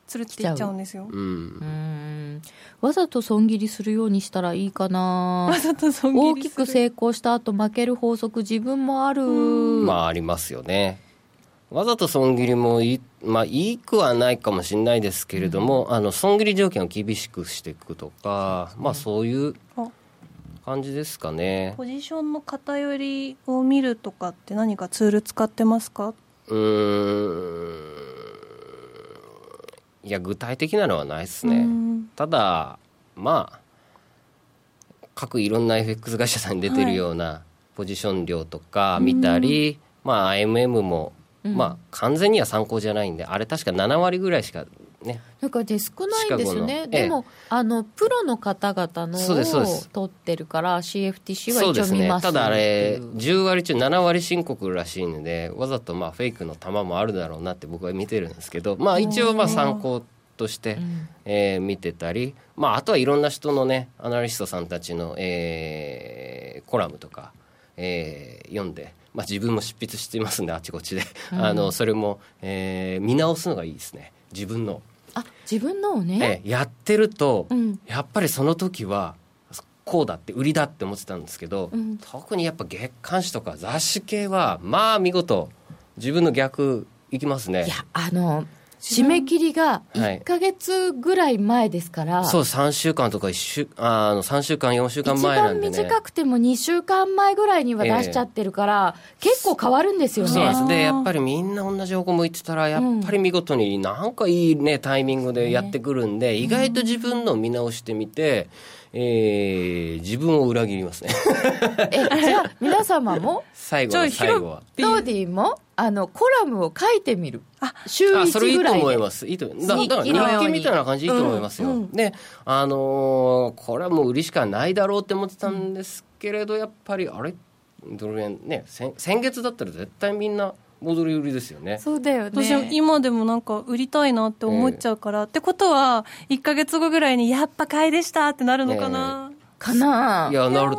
[SPEAKER 3] つるっていっちゃうんですよ。
[SPEAKER 2] う。ん。
[SPEAKER 1] うん。わざと損切りするようにしたらいいかな。
[SPEAKER 3] わざと損
[SPEAKER 1] 大き
[SPEAKER 3] 切りする。
[SPEAKER 1] く成功した後負ける法則自分もある。
[SPEAKER 2] まあありますよねわざと損切りもいいまあ、いいくはないかもしれないですけれども、あの損切り条件を厳しくしていくとか、まあ、そういう
[SPEAKER 3] あ
[SPEAKER 2] 感じですかね。
[SPEAKER 3] ポジションの偏りを見るとかって何かツール使ってますか？
[SPEAKER 2] うーん。いや具体的なのはないですね。
[SPEAKER 3] うん。
[SPEAKER 2] ただまあ各いろんな FX 会社さんに出てるようなポジション量とか見たり、まあ IMM も、まあ完全には参考じゃないんであれ確か7割ぐらいしかね。
[SPEAKER 1] なんかね少ないんですよね。
[SPEAKER 2] シカゴの。ええ。
[SPEAKER 1] でも、あのプロの方々のを取ってるから CFTC は一応見ます。
[SPEAKER 2] ねただあれ
[SPEAKER 1] っていう
[SPEAKER 2] 10割中7割申告らしいのでわざとまあフェイクの玉もあるだろうなって僕は見てるんですけどまあ一応まあ参考として、えー見てたり、まあ、あとはいろんな人のねアナリストさんたちの、えーコラムとか、えー読んで、まあ、自分も執筆していますんであちこちで、あのそれも、えー見直すのがいいですね。自分の。
[SPEAKER 1] あ自分のをね、
[SPEAKER 2] ええやってると、
[SPEAKER 1] うん。
[SPEAKER 2] やっぱりその時はこうだって売りだって思ってたんですけど、
[SPEAKER 1] うん。
[SPEAKER 2] 特にやっぱ月刊誌とか雑誌系はまあ見事自分の逆いきますね。
[SPEAKER 1] いやあの締め切りが
[SPEAKER 2] はい。
[SPEAKER 1] 1か月ぐらい前ですから、
[SPEAKER 2] そう3週間とか1週あの3週間4週間
[SPEAKER 1] 一番
[SPEAKER 2] 前なんでね。
[SPEAKER 1] 短くても2週間前ぐらいには出しちゃってるから、結構変わるんですよね。
[SPEAKER 2] そうなんです。でやっぱりみんな同じ方向向いてたらやっぱり見事になんかいいねタイミングでやってくるんで、意外と自分の見直してみて、えー自分を裏切りますね。
[SPEAKER 1] えじゃあ皆様も？
[SPEAKER 2] 最後
[SPEAKER 3] じゃあ
[SPEAKER 2] の最後は。
[SPEAKER 1] ドーディも？あのコラムを書いてみる。週
[SPEAKER 2] あそれい
[SPEAKER 1] 1
[SPEAKER 2] いと
[SPEAKER 1] ぐらいで
[SPEAKER 2] 思います。いいとだだから日
[SPEAKER 1] 日記
[SPEAKER 2] みたいな感じいいと思いますよ。
[SPEAKER 1] うんうん。
[SPEAKER 2] で、あのーこれはもう売りしかないだろうって思ってたんですけれど、やっぱりあれ？ドル円ね先先月だったら絶対みんな戻り売りですよね。
[SPEAKER 1] そうだよ
[SPEAKER 3] 私
[SPEAKER 1] ね
[SPEAKER 3] 今でもなんか売りたいなって思っちゃうから、ってことは1か月後ぐらいにやっぱ買いでしたってなるのかな、
[SPEAKER 1] かない
[SPEAKER 2] やなる。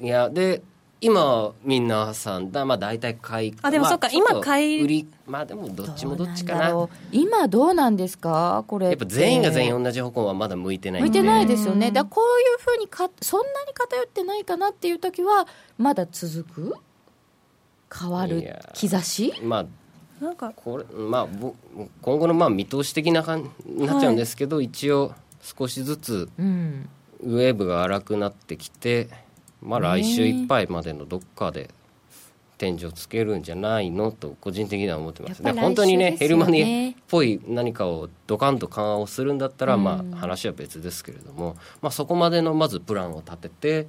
[SPEAKER 2] いやで今みんなさんだ。まあ大体買い
[SPEAKER 3] あでもそっか今買い
[SPEAKER 2] 売りまあでもどっちもどっちかな。
[SPEAKER 1] 今どうなんですか？これ
[SPEAKER 2] やっぱ全員が全員同じ方向はまだ向いてない。
[SPEAKER 1] 向いてないですよね。だこういうふうにかそんなに偏ってないかなっていう時はまだ続く？変わる？兆し？
[SPEAKER 2] まあ
[SPEAKER 3] なんか。
[SPEAKER 2] これまあぼ今後のまあ見通し的な感じになっちゃうんですけど、一応少しずつ
[SPEAKER 1] うん。
[SPEAKER 2] ウェーブが荒くなってきて、まあ、来週いっぱいまでのどっかで天井つけるんじゃないのと個人的には思ってます。ね本当にねヘルマニっぽい何かをドカンと緩和をするんだったら、
[SPEAKER 1] うん。
[SPEAKER 2] まあ、話は別ですけれども、まあ、そこまでのまずプランを立てて、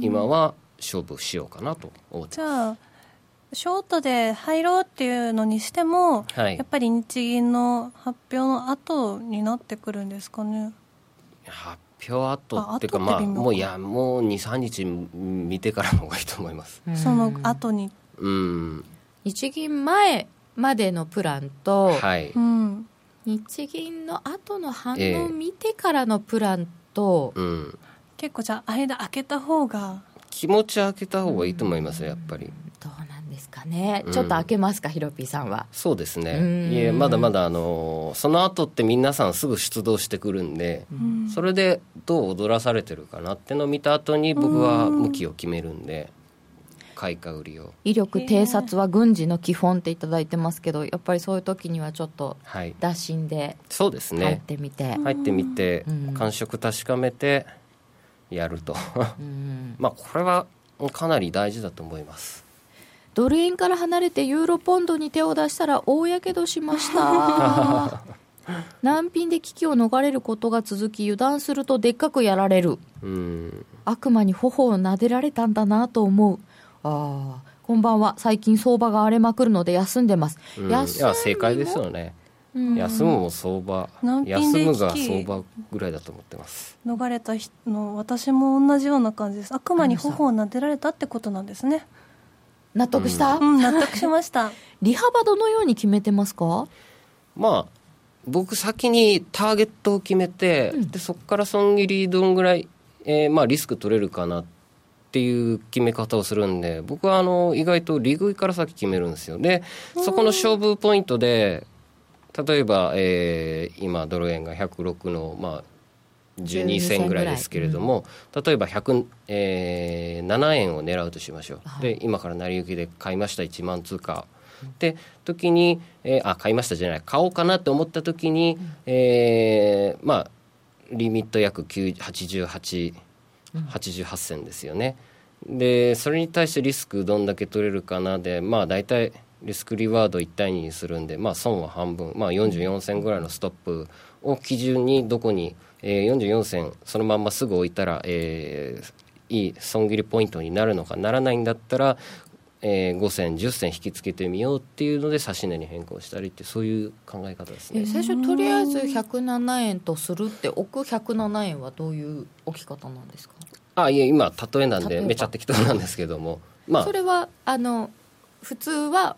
[SPEAKER 2] 今は勝負しようかなと思って
[SPEAKER 3] じゃあショートで入ろうっていうのにしても、
[SPEAKER 2] はい。
[SPEAKER 3] やっぱり日銀の発表の後になってくるんですかね。
[SPEAKER 2] 発表後っていうかまあもういやもう23日見てからの方がいいと思います。
[SPEAKER 3] その後に？
[SPEAKER 2] うん。
[SPEAKER 1] 日銀前までのプランと、
[SPEAKER 2] はい。
[SPEAKER 3] うん。
[SPEAKER 1] 日銀の後の反
[SPEAKER 2] ええ
[SPEAKER 1] 応を見てからのプランと、
[SPEAKER 2] うん。
[SPEAKER 3] 結構じゃあ間開けた方が。
[SPEAKER 2] 気持ち開けた方がいいと思いますよやっぱり
[SPEAKER 1] ですかね、
[SPEAKER 2] うん。
[SPEAKER 1] ちょっと開けますかヒロピーさんは。
[SPEAKER 2] そうです
[SPEAKER 1] うん。
[SPEAKER 2] ねいえまだまだあのその後って皆さんすぐ出動してくるんで、
[SPEAKER 3] ん。
[SPEAKER 2] それでどう踊らされてるかなってのを見た後に僕は向きを決めるんで買いか売りを。
[SPEAKER 1] 威力偵察は軍事の基本っていただいてますけどやっぱりそういう時にはちょっと
[SPEAKER 2] はい。
[SPEAKER 1] 打診で
[SPEAKER 2] そうです
[SPEAKER 1] 入っ
[SPEAKER 2] ね
[SPEAKER 1] てみて、
[SPEAKER 2] 入ってみて
[SPEAKER 1] うん。
[SPEAKER 2] 感触確かめてやると。
[SPEAKER 1] うん。
[SPEAKER 2] まあこれはかなり大事だと思います
[SPEAKER 1] ドル円から離れてユーロポンドに手を出したら大やけどしました。難品で危機を逃れることが続き油断するとでっかくやられる。
[SPEAKER 2] うん。
[SPEAKER 1] 悪魔に頬を撫でられたんだなと思う。ああこんばんは。最近相場が荒れまくるので休んでます、
[SPEAKER 2] うん、いや正解ですよね、
[SPEAKER 1] うん。
[SPEAKER 2] 休むも相場。
[SPEAKER 3] 難品で
[SPEAKER 2] 休むが相場ぐらいだと思ってます。
[SPEAKER 3] 逃れた人の私も同じような感じです。悪魔に頬を撫でられたってことなんですね
[SPEAKER 1] 納得した、
[SPEAKER 3] うん。納得しました。
[SPEAKER 1] 利幅どのように決めてますか？
[SPEAKER 2] まあ僕先にターゲットを決めて、でそこから損切りどんぐらい、えーまあ、リスク取れるかなっていう決め方をするんで僕はあの意外と利食いから先決めるんですよ。でそこの勝負ポイントで例えば、えー今ドル円が106の、まあ、12
[SPEAKER 1] 12
[SPEAKER 2] 銭ぐらいですけれども、例えば107、えー7円を狙うとしましょう、
[SPEAKER 1] はい。
[SPEAKER 2] で今から成り行きで買いました1万通貨。で時に、えーあ買いましたじゃない買おうかなと思った時に、えーまあリミット約9 88 88銭ですよね、でそれに対してリスクどんだけ取れるかな？でまあ大体リスクリワード1対2にするんで、まあ、損は半分、まあ、44銭ぐらいのストップを基準にどこに、えー、44銭そのまんますぐ置いたら、えーいい損切りポイントになるのかならないんだったら、えー、5銭10銭引き付けてみようっていうので指し値に変更したりってそういう考え方ですね。
[SPEAKER 1] え最初とりあえず107円とするって置く107円はどういう置き方なんですか、
[SPEAKER 2] あいえ今例えなんでめちゃ適当なんですけども。まあ。
[SPEAKER 1] それはあの普通は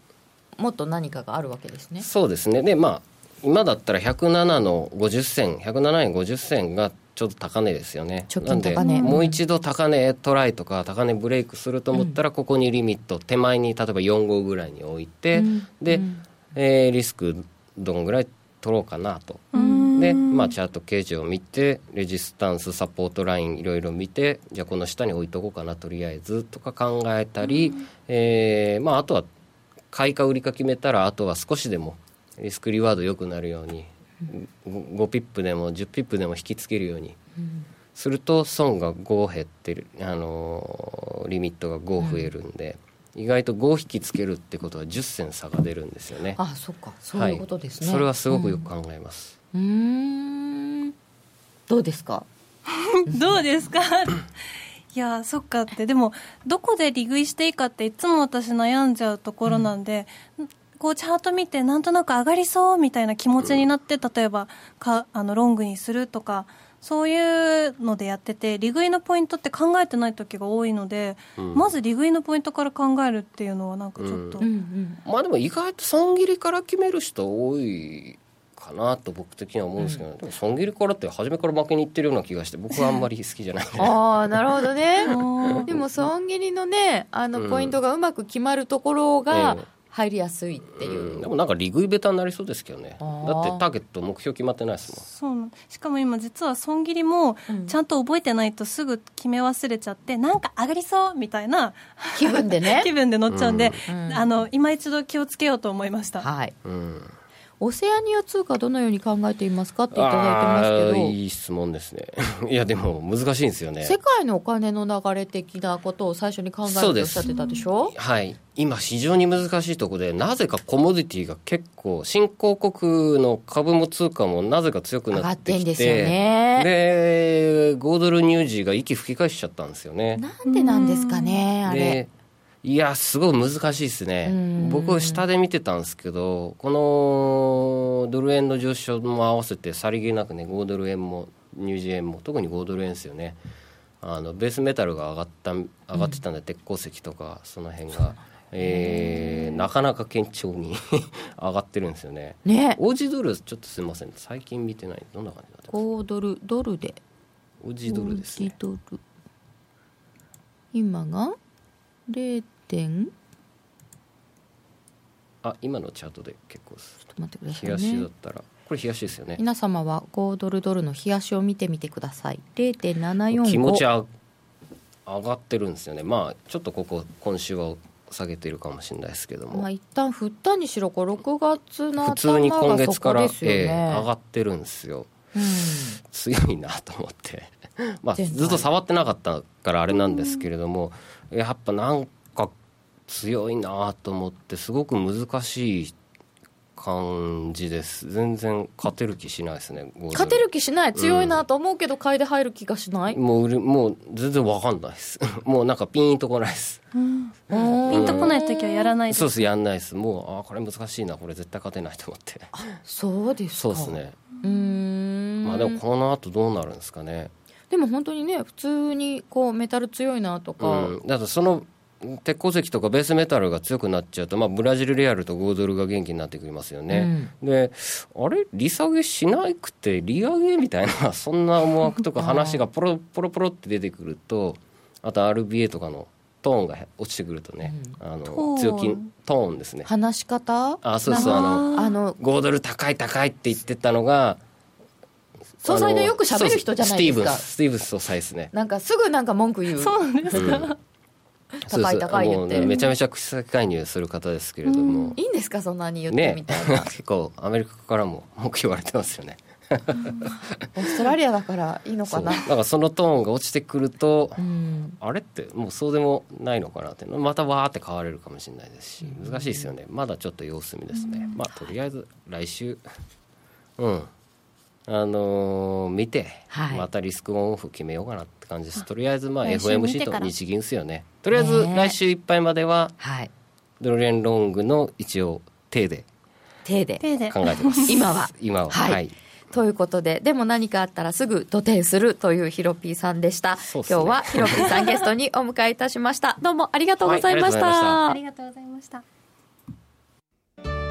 [SPEAKER 1] もっと何かがあるわけですね。
[SPEAKER 2] そうですね。でまあ今だったら107の50銭107円50銭がちょっと高値ですよね。なんでもう一度高値トライとか高値ブレイクすると思ったらここにリミット手前に例えば4号ぐらいに置いて、
[SPEAKER 1] うん。
[SPEAKER 2] で、
[SPEAKER 1] うん。
[SPEAKER 2] えーリスクどんぐらい取ろうかなと。
[SPEAKER 3] うん。
[SPEAKER 2] で、まあ、チャート形状を見てレジスタンスサポートラインいろいろ見てじゃあこの下に置いとこうかなとりあえずとか考えたり、えーまあ、あとは買いか売りか決めたらあとは少しでもリスクリワード良くなるように 5, 5ピップでも10ピップでも引きつけるように。すると損が5減ってる、あのーリミットが5増えるんで、意外と5引きつけるってことは10銭差が出るんですよね。
[SPEAKER 1] あそっか。そういうことですね、
[SPEAKER 2] はい、それはすごくよく考えます。
[SPEAKER 1] うーん。どうですか？
[SPEAKER 3] どうですか？いやそっかって。でもどこで利食いしていいかっていつも私悩んじゃうところなんで、こうチャート見てなんとなく上がりそうみたいな気持ちになって、例えばかあのロングにするとかそういうのでやってて利食いのポイントって考えてない時が多いので、
[SPEAKER 2] うん。
[SPEAKER 3] まず利食いのポイントから考えるっていうのはなんかちょっと、
[SPEAKER 1] うん。うん
[SPEAKER 2] まあでも意外と損切りから決める人多いかなと僕的には思うんですけど、でも損切りからって初めから負けにいってるような気がして僕はあんまり好きじゃない。
[SPEAKER 1] ああなるほどね。でも損切りのねあの
[SPEAKER 2] うん。
[SPEAKER 1] ポイントがうまく決まるところが
[SPEAKER 2] ええ
[SPEAKER 1] 入りやすいっていう、
[SPEAKER 2] うん。でもなんか利食いベタになりそうですけどね。だってターゲット目標決まってないです
[SPEAKER 3] そう。なんしかも今実は損切りも
[SPEAKER 1] うん。
[SPEAKER 3] ちゃんと覚えてないとすぐ決め忘れちゃってなんか上がりそうみたいな
[SPEAKER 1] 気分でね。
[SPEAKER 3] 気分で乗っちゃうんで、
[SPEAKER 1] うん。
[SPEAKER 3] あの今一度気をつけようと思いました、
[SPEAKER 1] はい。
[SPEAKER 2] もん、うん、
[SPEAKER 1] オセアニア通貨どのように考えていますかっていただいてますけ
[SPEAKER 2] いい質問ですね。いやでも難しいんですよね。
[SPEAKER 1] ど世界のお金の流れ的なことを最初に考えておっしゃってたでしょ？
[SPEAKER 2] はい。今非常に難しいところでなぜかコモディティが結構新興国の株も通貨もなぜか強くなってきて。
[SPEAKER 1] ですよね。
[SPEAKER 2] で5ドル乳児が息吹き返しちゃったんですよね。
[SPEAKER 1] なんでなんですかねあれ。
[SPEAKER 2] でいやすごい難しいですね。
[SPEAKER 1] うん。
[SPEAKER 2] 僕下で見てたんですけどこのドル円の上昇も合わせてさりげなくね5ドル円も乳児円も特に5ドル円ですよね。あのベースメタルが上がった上がってたんで、鉄鉱石とかその辺が、えーなかなか堅調に 上がってるんですよね。
[SPEAKER 1] ね。
[SPEAKER 2] オージードルちょっとすみません。最近見てない。どんな感じだった
[SPEAKER 1] 5ドルドルで。
[SPEAKER 2] オージードルですね。
[SPEAKER 1] 5ドル。今が？0. 点ちょ
[SPEAKER 2] あ今のチャートで結構です
[SPEAKER 1] っと待ってくださ
[SPEAKER 2] 冷や
[SPEAKER 1] いね。
[SPEAKER 2] しだったらこれ冷やしですよね。
[SPEAKER 1] 皆様は5ドルドルの冷やしを見てみてください。0.745
[SPEAKER 2] 気持ちあ上がってるんですよねまあちょっとここ今週は下げてるかもしれないですけども、
[SPEAKER 1] まあ一旦振ったにしろこう6月の
[SPEAKER 2] 普通に今
[SPEAKER 1] 頭がそ
[SPEAKER 2] 月から、
[SPEAKER 1] こですよね、
[SPEAKER 2] ええ上がってるんですよ。
[SPEAKER 1] うん。
[SPEAKER 2] 強いなと思って。まあずっと触ってなかったからあれなんですけれども、やっぱなんか強いなと思ってすごく難しい感じです。全然勝てる気しないですね
[SPEAKER 1] 勝てる気しない強いなと思うけど買いで入る気がしない、
[SPEAKER 2] もうもう全然わかんないです。もうなんかピーンとこないです。
[SPEAKER 3] ピンとこない時はやらないです。
[SPEAKER 2] そうですやんないです。もうあーこれ難しいなこれ絶対勝てないと思って。
[SPEAKER 1] そうですか。
[SPEAKER 2] そうですね。
[SPEAKER 1] うーん。
[SPEAKER 2] まあでもこの後どうなるんですかね
[SPEAKER 1] でも本当にね普通にこうメタル強いなとか、
[SPEAKER 2] うん、だその鉄鉱石とかベースメタルが強くなっちゃうと、まあ、ブラジルレアルと5ドルが元気になってきますよね、であれ？利下げしなくて利上げみたいなそんな思惑とか話がポロポロポロって出てくるとあと RBA とかのトーンが落ちてくるとね、あの
[SPEAKER 3] トーン。
[SPEAKER 2] 強気トーンですね。
[SPEAKER 1] 話し方？
[SPEAKER 2] あそうそうあの
[SPEAKER 1] あの
[SPEAKER 2] 5ドル高い高いって言ってたのが
[SPEAKER 1] 総裁
[SPEAKER 2] の
[SPEAKER 1] よく喋る人じゃないですか。
[SPEAKER 2] スティーブンススティーブンス総裁ですね。
[SPEAKER 1] なんかすぐなんか文句言う。
[SPEAKER 3] そうなんですか、
[SPEAKER 1] 高い高い言って、
[SPEAKER 2] もうねめちゃめちゃ口先介入する方ですけれども。
[SPEAKER 1] いいんですかそんなに言って
[SPEAKER 2] ね
[SPEAKER 1] みたいな、
[SPEAKER 2] 結構アメリカからも文句言われてますよね。
[SPEAKER 1] オーストラリアだからいいのかな。
[SPEAKER 2] なんかそのトーンが落ちてくると、
[SPEAKER 1] うん。
[SPEAKER 2] あれってもうそうでもないのかなって。またわーって変われるかもしれないですし難しいですよね。まだちょっと様子見ですね、まあとりあえず来週。うんあのー見て、
[SPEAKER 1] はい。
[SPEAKER 2] またリスクオンオフ決めようかなって感じです。とりあえずまあ FMC と日銀ですよね。とりあえず
[SPEAKER 1] ね
[SPEAKER 2] 来週いっぱいまでは
[SPEAKER 1] はい。
[SPEAKER 2] ドル円ロングの一応手で
[SPEAKER 1] 手で。
[SPEAKER 3] 手で。
[SPEAKER 2] 考えてます。
[SPEAKER 1] 今は。
[SPEAKER 2] 今は。
[SPEAKER 1] はい。
[SPEAKER 2] はい。
[SPEAKER 1] ということで、でも何かあったらすぐ土手するというヒロピーさんでした。
[SPEAKER 2] ね。
[SPEAKER 1] 今日はヒロピーさんゲストにお迎えいたしました。どうもありがとうございました。
[SPEAKER 2] はい
[SPEAKER 3] ありがとうございました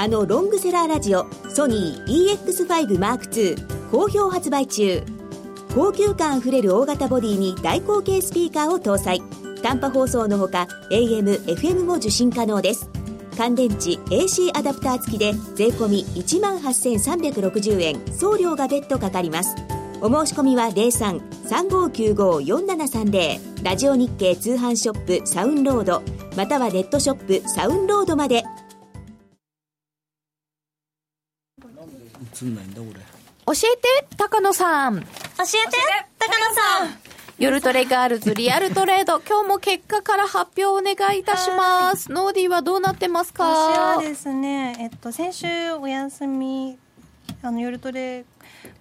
[SPEAKER 4] あのロングセラーラジオソニー EX5M2 好評発売中。高級感あふれる大型ボディに大口径スピーカーを搭載。短波放送のほか AM、FM も受信可能です。乾電池 AC アダプター付きで税込1万8360円。送料が別途かかります。お申し込みは03-3595-4730ラジオ日経通販ショップサウンロード。またはネットショップサウンロードまで。
[SPEAKER 5] 映んないんだ俺
[SPEAKER 1] 教えて、高野さん。
[SPEAKER 3] 教えて高野さん。
[SPEAKER 1] 夜トレガールズリアルトレード。今日も結果から発表お願いいたします。ノーディーはどうなってますか？
[SPEAKER 3] 私はですね、えっと、先週お休みあの夜トレ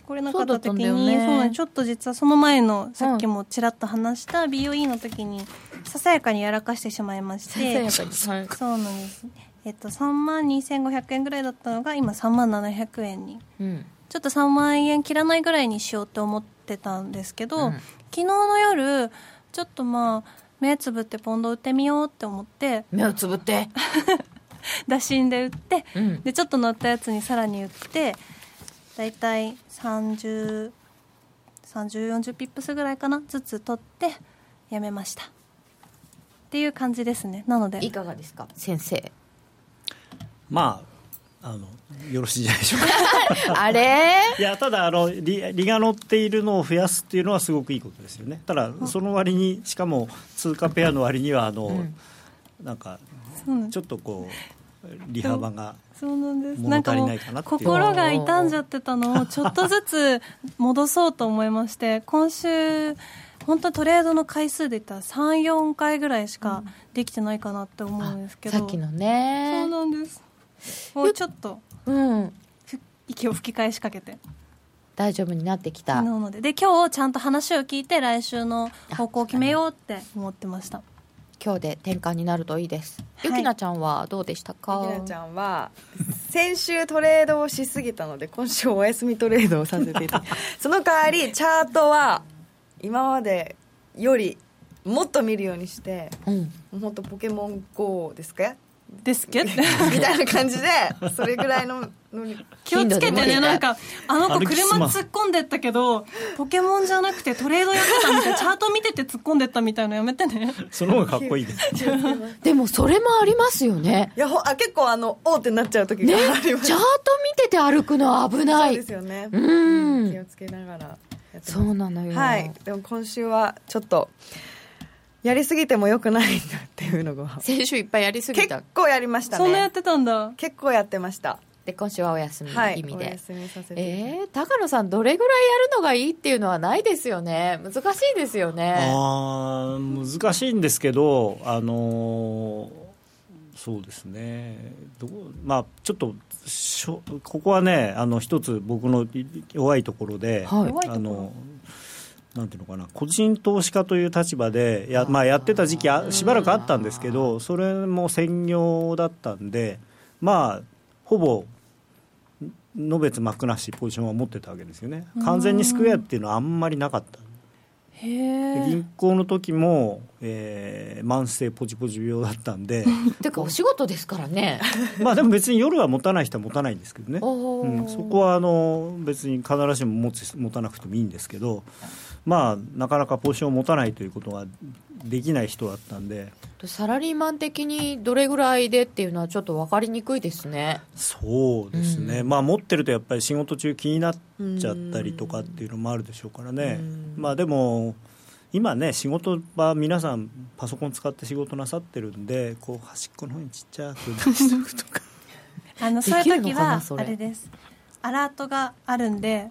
[SPEAKER 3] 来れなかった時にちょっと実はその前のさっきもちらっと話した BOE の時にささやかにやらかしてしまいまして。
[SPEAKER 1] ささやかに。はい。
[SPEAKER 3] そうなんですえっと3万2500円ぐらいだったのが今3万700円に。
[SPEAKER 1] うん。
[SPEAKER 3] ちょっと3万円切らないぐらいにしようって思ってたんですけど、
[SPEAKER 1] うん。
[SPEAKER 3] 昨日の夜ちょっとまあ目つぶってポンド売ってみようって思って。
[SPEAKER 1] 目をつぶって？
[SPEAKER 3] 打診で売って、
[SPEAKER 1] うん。
[SPEAKER 3] でちょっと乗ったやつにさらに売ってだいたい3040ピップスぐらいかなずつ取ってやめました。っていう感じですね。なので。
[SPEAKER 1] いかがですか？先生。
[SPEAKER 5] まああのよろしいじゃないでしょうか。
[SPEAKER 1] あれ？
[SPEAKER 5] いやただあの利利が乗っているのを増やすっていうのはすごくいいことですよね。ただその割にしかも通貨ペアの割にはあの、
[SPEAKER 1] ん。
[SPEAKER 5] なんか
[SPEAKER 3] そうなん
[SPEAKER 5] ちょっとこう利幅が
[SPEAKER 3] そうなんです。
[SPEAKER 5] 物
[SPEAKER 3] なんか心が傷んじゃってたのを ちょっとずつ戻そうと思いまして今週本当トレードの回数で言ったら34回ぐらいしかできてないかなって思うんですけど、
[SPEAKER 1] さっきの
[SPEAKER 3] そう
[SPEAKER 1] ね。
[SPEAKER 3] なんですもうちょっと。
[SPEAKER 1] うん。
[SPEAKER 3] ふ息を吹き返しかけて。
[SPEAKER 1] 大丈夫になってきた。
[SPEAKER 3] なので。で今日ちゃんと話を聞いて来週の方向を決めようって思ってました。
[SPEAKER 1] 今日で転換になるといいです。
[SPEAKER 3] はい。
[SPEAKER 1] ゆきなちゃんはどうでしたか？
[SPEAKER 6] ひなちゃんは先週トレードをしすぎたので今週お休みトレードをさせていただいて。その代わりチャートは今までよりもっと見るようにして
[SPEAKER 1] うん。
[SPEAKER 6] もう本当ポケモン GO ですか？
[SPEAKER 3] ですけど。
[SPEAKER 6] みたいな感じでそれぐらいの
[SPEAKER 3] 気をつけてねなんかあの子車突っ込んでったけどポケモンじゃなくてトレードやってたみたいな チャート見てて突っ込んでったみたいなのやめてね。
[SPEAKER 5] その方がかっこいいです
[SPEAKER 1] でもそれもありますよね。
[SPEAKER 6] いやほあ結構あのおーってなっちゃう時
[SPEAKER 1] ね、
[SPEAKER 6] が
[SPEAKER 1] チャ
[SPEAKER 6] あります、
[SPEAKER 1] ート見てて歩くのは危ない。
[SPEAKER 6] そうですよね。
[SPEAKER 1] うん。
[SPEAKER 6] 気をつけながら
[SPEAKER 1] そうなのよ。
[SPEAKER 6] はい。でも今週はちょっとやりすぎてもよくないんだっていうのが
[SPEAKER 1] 先週いっぱいやりすぎ
[SPEAKER 6] 結
[SPEAKER 1] た。
[SPEAKER 6] 構やりましたね
[SPEAKER 3] そんなやってたんだ
[SPEAKER 6] 結構やってました
[SPEAKER 1] で、今週はお休み
[SPEAKER 6] はいお
[SPEAKER 1] 意味で。
[SPEAKER 6] 休みさせてい
[SPEAKER 1] えー、高野さんどれぐらいやるのがいいっていうのはないですよね。難しいですよね。
[SPEAKER 5] あー難しいんですけどあのーそうですねどうまあちょっとしょここはねあの一つ僕の弱いところで、
[SPEAKER 1] はい
[SPEAKER 3] 弱いところ
[SPEAKER 5] あのなんていうのかな個人投資家という立場でや,、まあ、やってた時期あしばらくあったんですけどそれも専業だったんでまあほぼのべつ幕なしポジションは持ってたわけですよね。完全にスクエアっていうのはあんまりなかった。銀行の時も、えー慢性ポジポジ病だったんで。
[SPEAKER 1] てかお仕事ですからね。
[SPEAKER 5] まあでも別に夜は持たない人は持たないんですけどね、うん、そこはあの別に必ずしも持つ持たなくてもいいんですけどまあなかなかポジションを持たないということができない人だったんで。
[SPEAKER 1] サラリーマン的にどれぐらいでっていうのはちょっと分かりにくいですね。
[SPEAKER 5] そうですね、まあ持ってるとやっぱり仕事中気になっちゃったりとかっていうのもあるでしょうからね、まあでも今ね仕事は皆さんパソコン使って仕事なさってるんでこう端っこの方にちっちゃく出しておくとか。
[SPEAKER 3] あのそういう時はあれですアラートがあるんで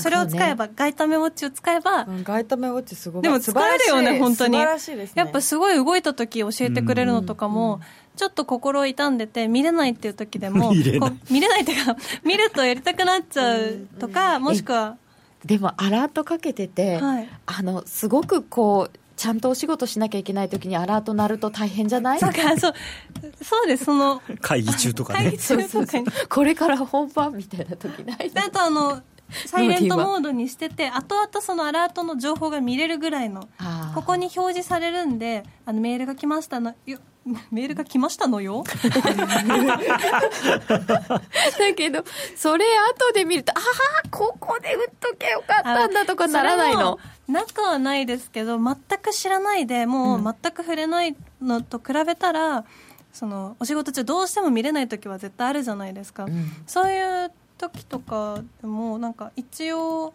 [SPEAKER 3] それを使えば、ガイタメウォッチを使えば、
[SPEAKER 6] うんガイタメウォッチすごい
[SPEAKER 3] でも使えるよね本当に。
[SPEAKER 6] 素晴らしいですね。
[SPEAKER 3] やっぱすごい動いた時教えてくれるのとかも、ちょっと心痛んでて見れないっていう時でも
[SPEAKER 5] 見れない。
[SPEAKER 3] っていうか 見るとやりたくなっちゃうとか、もしくは
[SPEAKER 1] でもアラートかけてて、
[SPEAKER 3] はい。
[SPEAKER 1] あのすごくこうちゃんとお仕事しなきゃいけない時にアラート鳴ると大変じゃない？
[SPEAKER 3] そうかそう。そうですその。
[SPEAKER 5] 会議中とかね。
[SPEAKER 3] 会議中とかに
[SPEAKER 1] これから本番みたいな時ない？
[SPEAKER 3] であとあのサイレントモードにしてて 後々そのアラートの情報が見れるぐらいのここに表示されるんであのメールが来ましたのよ メールが来ましたのよ。
[SPEAKER 1] だけどそれ後で見るとああここで打っとけよかったんだとかならないの？
[SPEAKER 3] なくはないですけど全く知らないでもう全く触れないのと比べたら、そのお仕事中どうしても見れない時は絶対あるじゃないですか、
[SPEAKER 1] ん。
[SPEAKER 3] そういう時とかでもなんか一応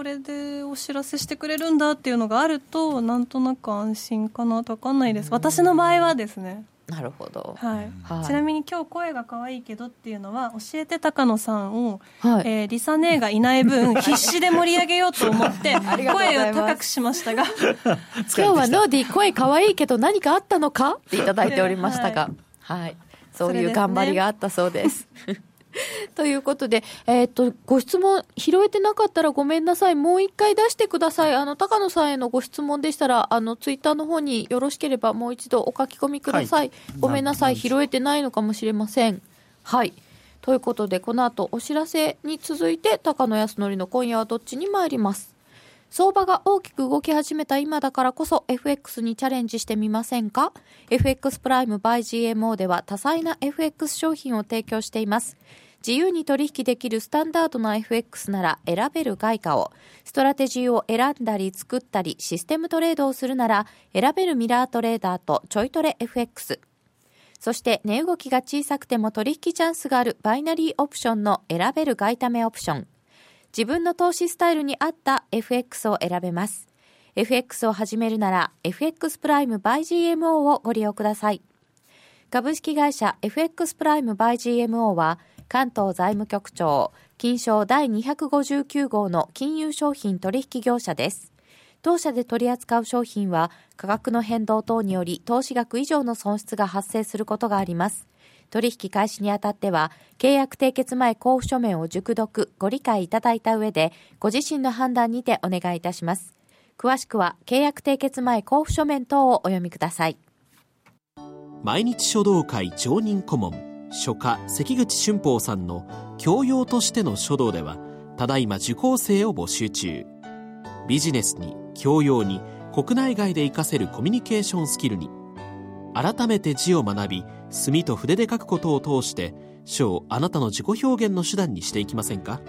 [SPEAKER 3] これでお知らせしてくれるんだっていうのがあるとなんとなく安心かなと分かんないです。私の場合はですね。
[SPEAKER 1] なるほど。
[SPEAKER 3] はい、
[SPEAKER 1] はい。
[SPEAKER 3] ちなみに今日声が可愛いけどっていうのは教えて高野さんを、
[SPEAKER 1] はい。
[SPEAKER 3] えーリサ姉がいない分 必死で盛り上げようと思って声を高くしましたが。
[SPEAKER 1] 今日はノーディー声可愛いけど何かあったのか？っていただいておりましたが、はい、そういう頑張りがあったそうです。ということで、えっ、と、ご質問拾えてなかったらごめんなさい。もう一回出してください。あの、高野さんへのご質問でしたら、あの、ツイッターの方によろしければもう一度お書き込みください。
[SPEAKER 5] はい
[SPEAKER 1] ごめんなさい。
[SPEAKER 5] な
[SPEAKER 1] 拾えてないのかもしれません。はい。ということで、この後お知らせに続いて、高野康則の今夜はどっちに参ります。相場が大きく動き始めた今だからこそ FX にチャレンジしてみませんか ?FX プライム by GMO では多彩な FX 商品を提供しています。自由に取引できるスタンダードな FX なら選べる外貨を、ストラテジーを選んだり作ったりシステムトレードをするなら選べるミラートレーダーとちょいトレ FX。そして値動きが小さくても取引チャンスがあるバイナリーオプションの選べる外為オプション。自分の投資スタイルに合った FX を選べます。FX を始めるなら FX プライム by GMO をご利用ください。株式会社 FX プライム by GMO は関東財務局長金賞第259号の金融商品取引業者です。当社で取り扱う商品は価格の変動等により投資額以上の損失が発生することがあります。取引開始にあたっては、契約締結前交付書面を熟読、ご理解いただいた上で、ご自身の判断にてお願いいたします。詳しくは、契約締結前交付書面等をお読みください。
[SPEAKER 7] 毎日書道会常任顧問書家関口俊宝さんの教養としての書道ではただいま受講生を募集中ビジネスに教養に国内外で活かせるコミュニケーションスキルに改めて字を学び墨と筆で書くことを通して書をあなたの自己表現の手段にしていきませんか？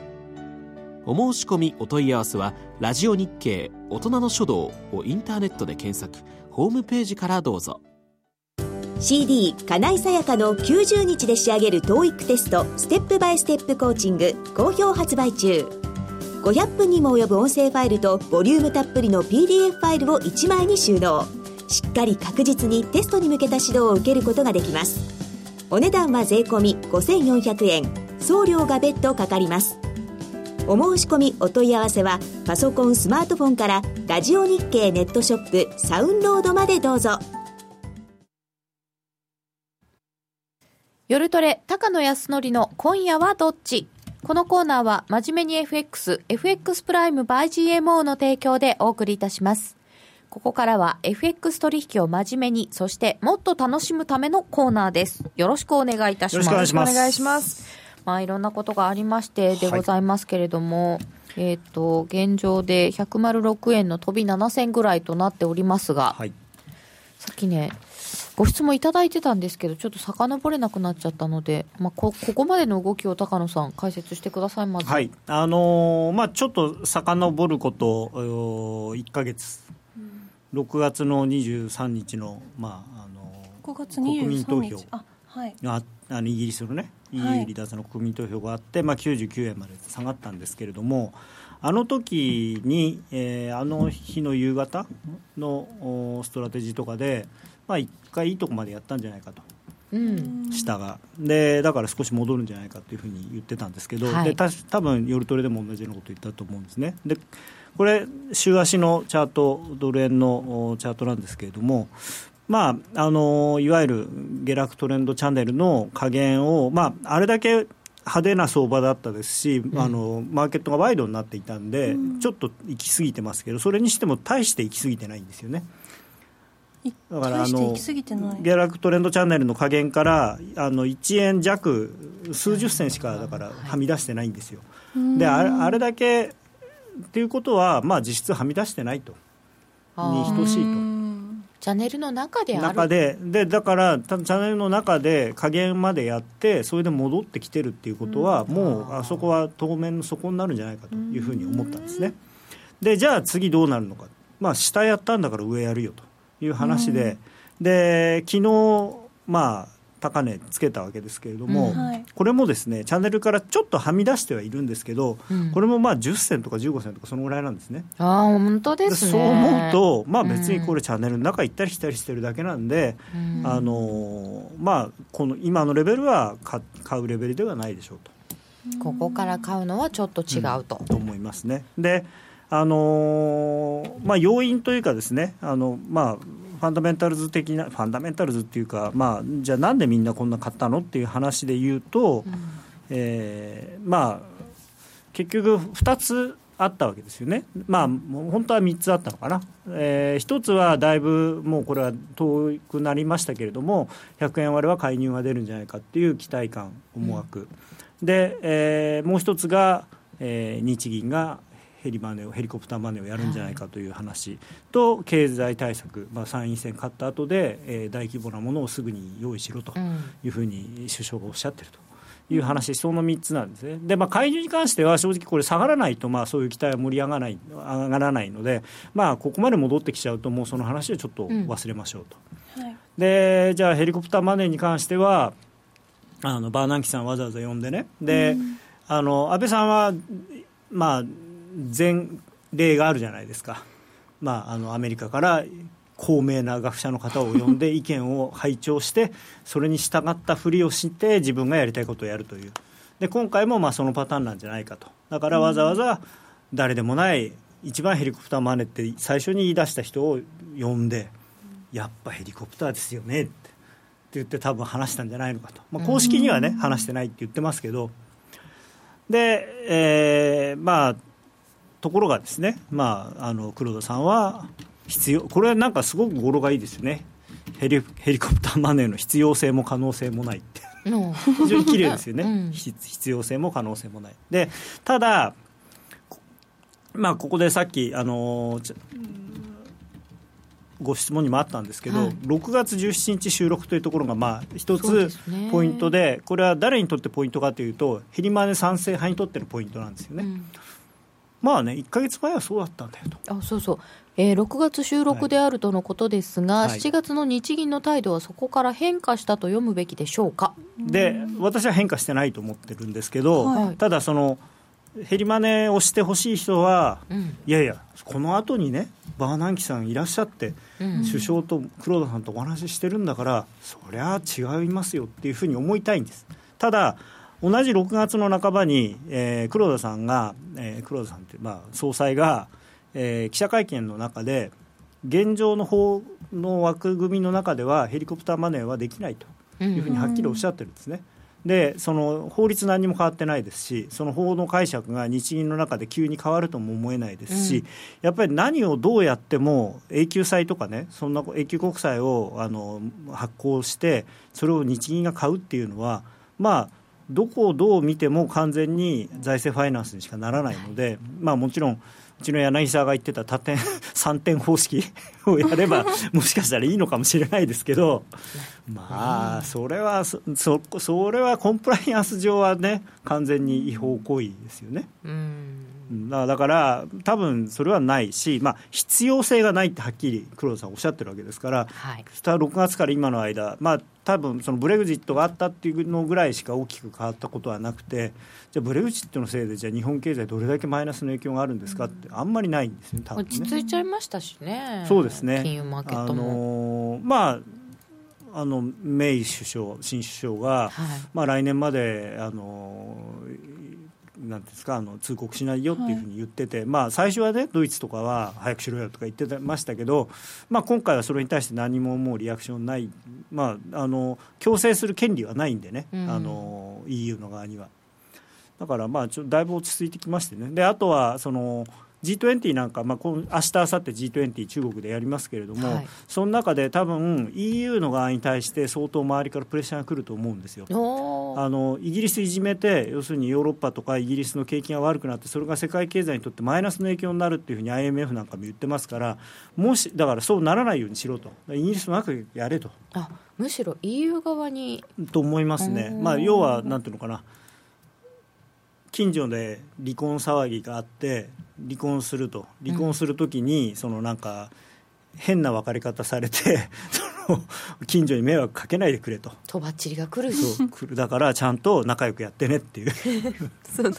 [SPEAKER 7] お申し込みお問い合わせは「ラジオ日経大人の書道」をインターネットで検索ホームページからどうぞ。
[SPEAKER 4] CD 金井さやかの90日で仕上げる TOEIC テストステップバイステップコーチング好評発売中。500分にも及ぶ音声ファイルとボリュームたっぷりの PDF ファイルを1枚に収納。しっかり確実にテストに向けた指導を受けることができます。お値段は税込5400円。送料が別途かかります。お申し込みお問い合わせはパソコンスマートフォンからラジオ日経ネットショップサウンロードまでどうぞ。
[SPEAKER 1] 夜トレ、高野康則の今夜はどっち？このコーナーは真面目に FX、FX プライム by GMO の提供でお送りいたします。ここからは FX 取引を真面目に、そしてもっと楽しむためのコーナーです。よろしくお願いいたします。
[SPEAKER 5] よろしく
[SPEAKER 6] お願いします。
[SPEAKER 1] まあいろんなことがありましてでございますけれども、えっ、と現状で106円の飛び7銭ぐらいとなっておりますが、
[SPEAKER 5] はい。
[SPEAKER 1] さっきねご質問いただいてたんですけどちょっと遡れなくなっちゃったので、まあ、こここまでの動きを高野さん解説してくださいまず。
[SPEAKER 5] はい。あのーまあ、ちょっと遡ることお1か月、6月の23日の,、まああのー
[SPEAKER 3] 5月
[SPEAKER 5] 国民投
[SPEAKER 3] 23
[SPEAKER 5] 票
[SPEAKER 3] 日。あはい。
[SPEAKER 5] があのイギリスのね EU
[SPEAKER 3] はい。
[SPEAKER 5] 離脱の国民投票があって、まあ、99円まで下がったんですけれどもあの時に、えーあの日の夕方のおストラテジーとかで、まあ、1回いいとこまでやったんじゃないかと。
[SPEAKER 1] うん。
[SPEAKER 5] 下が。でだから少し戻るんじゃないかというふうに言ってたんですけど、
[SPEAKER 1] はい。
[SPEAKER 5] でた多分夜トレでも同じようなこと言ったと思うんですね。でこれ週足のチャートドル円のおチャートなんですけれどもまああのいわゆる下落トレンドチャンネルの加減を、まあ、あれだけ派手な相場だったですし、あのマーケットがワイドになっていたんで、ちょっと行き過ぎてますけどそれにしても大して行き過ぎてないんですよね。
[SPEAKER 3] い
[SPEAKER 5] だからあの下落トレンドチャンネルの加減からあの1円弱数十銭しかだからはみ出してないんですよ、であれあれだけっていうことは、まあ、実質はみ出してないと。に等しいと。
[SPEAKER 1] チャンネルの中である。
[SPEAKER 5] 中ででだからたチャンネルの中で加減までやってそれで戻ってきてるっていうことは、もうあそこは当面の底になるんじゃないかというふうに思ったんですね。でじゃあ次どうなるのか、まあ、下やったんだから上やるよという話で、で昨日まあ高値つけたわけですけれども、
[SPEAKER 1] うん
[SPEAKER 3] はい。
[SPEAKER 5] これもですねチャンネルからちょっとはみ出してはいるんですけど、
[SPEAKER 1] うん。
[SPEAKER 5] これもまあ10銭とか15銭とかそのぐらいなんですね。
[SPEAKER 1] ああ本当ですね。
[SPEAKER 5] そう思うと、まあ、別にこ
[SPEAKER 1] れ、
[SPEAKER 5] れチャンネルの中行ったり来たりしてるだけなんで、
[SPEAKER 1] うん。
[SPEAKER 5] あのーまあ、この今のレベルは買買うレベルではないでしょうと。
[SPEAKER 1] ここから買うのはちょっと違うと、
[SPEAKER 5] と思いますね。であのーまあ、要因というかですねあの、まあ、ファンダメンタルズ的なファンダメンタルズっていうか、まあ、じゃあなんでみんなこんな買ったのっていう話で言うと、えーまあ、結局2つあったわけですよね、まあ、本当は3つあったのかな、え1つはだいぶもうこれは遠くなりましたけれども100円割れは介入が出るんじゃないかっていう期待感思惑、で、えーもう1つが、えー日銀がヘリマネをヘリコプターマネーをやるんじゃないかという話と経済対策、まあ、参院選勝った後で、えー大規模なものをすぐに用意しろと
[SPEAKER 1] うん
[SPEAKER 5] いうふうに首相がおっしゃってるという話、その3つなんですね。で、まあ、介入に関しては正直これ下がらないと、まあ、そういう期待は盛り上がらない上がらないので、まあ、ここまで戻ってきちゃうともうその話はちょっと忘れましょうと。
[SPEAKER 3] はい。
[SPEAKER 5] でじゃあヘリコプターマネーに関してはあのバーナンキさんわざわざ呼んでね。で、あの安倍さんは、まあ、前例があるじゃないですか、まあ、あのアメリカから高名な学者の方を呼んで 意見を拝聴してそれに従ったふりをして自分がやりたいことをやるという。で今回もまあそのパターンなんじゃないかと。だからわざわざ誰でもない一番ヘリコプターマネーって最初に言い出した人を呼んでやっぱヘリコプターですよねってって言って多分話したんじゃないのかと、まあ、公式にはね話してないって言ってますけど。で、えーまあところがですね、まあ、あの黒田さんは必要これはなんかすごく語呂がいいですよね。ヘリヘリコプターマネーの必要性も可能性もないって。
[SPEAKER 1] うん。
[SPEAKER 5] 非常に綺麗ですよね、
[SPEAKER 1] うん。
[SPEAKER 5] 必必要性も可能性もない。でただこまあここでさっきあのーご質問にもあったんですけど、
[SPEAKER 1] はい。
[SPEAKER 5] 6月17日収録というところがまあ一つポイントでこれは誰にとってポイントかというとヘリマネ賛成派にとってのポイントなんですよね、
[SPEAKER 1] うん
[SPEAKER 5] まあね1か月前はそうだったんだよと。
[SPEAKER 1] あそうそう、えー6月収録であるとのことですが、
[SPEAKER 5] はい。
[SPEAKER 1] 7月の日銀の態度はそこから変化したと読むべきでしょうか、
[SPEAKER 5] で私は変化してないと思ってるんですけど、
[SPEAKER 1] はい。
[SPEAKER 5] ただそのヘリマネをしてほしい人は、
[SPEAKER 1] うん。
[SPEAKER 5] いやいやこの後にねバーナンキさんいらっしゃって、
[SPEAKER 1] うん。
[SPEAKER 5] 首相と黒田さんとお話ししてるんだからそりゃ違いますよっていうふうに思いたいんです。ただ同じ6月の半ばに、えー黒田さんが、えー黒田さんって、まあ、総裁が、えー記者会見の中で現状の法の枠組みの中ではヘリコプターマネーはできないというふうにはっきりおっしゃってるんですね。でその法律何にも変わってないですしその法の解釈が日銀の中で急に変わるとも思えないですし、
[SPEAKER 1] うん
[SPEAKER 5] やっぱり何をどうやっても永久債とかねそんな永久国債をあの発行してそれを日銀が買うっていうのはまあどこをどう見ても完全に財政ファイナンスにしかならないので、まあ、もちろん、うちの柳沢が言ってた多点 3点方式をやれば、もしかしたらいいのかもしれないですけど、まあ、それはそそ、それはコンプライアンス上はね、完全に違法行為ですよね。
[SPEAKER 1] うん。
[SPEAKER 5] だだから、多分それはないし、まあ、必要性がないってはっきり黒田さんおっしゃってるわけですから、
[SPEAKER 1] はい。
[SPEAKER 5] スター6月から今の間、まあ多分そのブレグジットがあったっていうのぐらいしか大きく変わったことはなくて、じゃあ、ブレグジットのせいで、じゃあ、日本経済、どれだけマイナスの影響があるんですかって、あんまりないんですね、多分ね。
[SPEAKER 1] 落ち着いちゃいましたしね。
[SPEAKER 5] そうですね。
[SPEAKER 1] 金融マーケッ
[SPEAKER 5] あ
[SPEAKER 1] トも、
[SPEAKER 5] のーまああのメイ首相、新首相が、
[SPEAKER 1] はい。
[SPEAKER 5] まあ、来年まで、あのなんですかあの通告しないよっていうふうに言ってて、まあ、最初はね、ドイツとかは早くしろよとか言ってましたけど、まあ、今回はそれに対して何ももうリアクションない、まあ、あの強制する権利はないんでね、
[SPEAKER 1] うん。
[SPEAKER 5] あの EU の側には。だからまあちょだいぶ落ち着いてきましてね、であとはその G20 なんか、まあ、今明日明後日 G20 中国でやりますけれども、
[SPEAKER 1] はい。
[SPEAKER 5] その中で多分 EU の側に対して相当周りからプレッシャーが来ると思うんですよ。あのイギリスいじめて、要するにヨーロッパとかイギリスの景気が悪くなって、それが世界経済にとってマイナスの影響になるっていうふうに IMF なんかも言ってますから、もしだからそうならないようにしろと、イギリスも仲良くやれと。
[SPEAKER 1] あむしろ EU 側に。
[SPEAKER 5] と思いますね、
[SPEAKER 1] うん
[SPEAKER 5] まあ、要はなんていうのかな、近所で離婚騒ぎがあって、離婚すると、離婚するときに、そのなんか、変な別れ方されて、その近所に迷惑かけないでくれと、
[SPEAKER 1] とばっちりが来る。し
[SPEAKER 5] そう来る。だからちゃんと仲良くやってねっていう。
[SPEAKER 1] その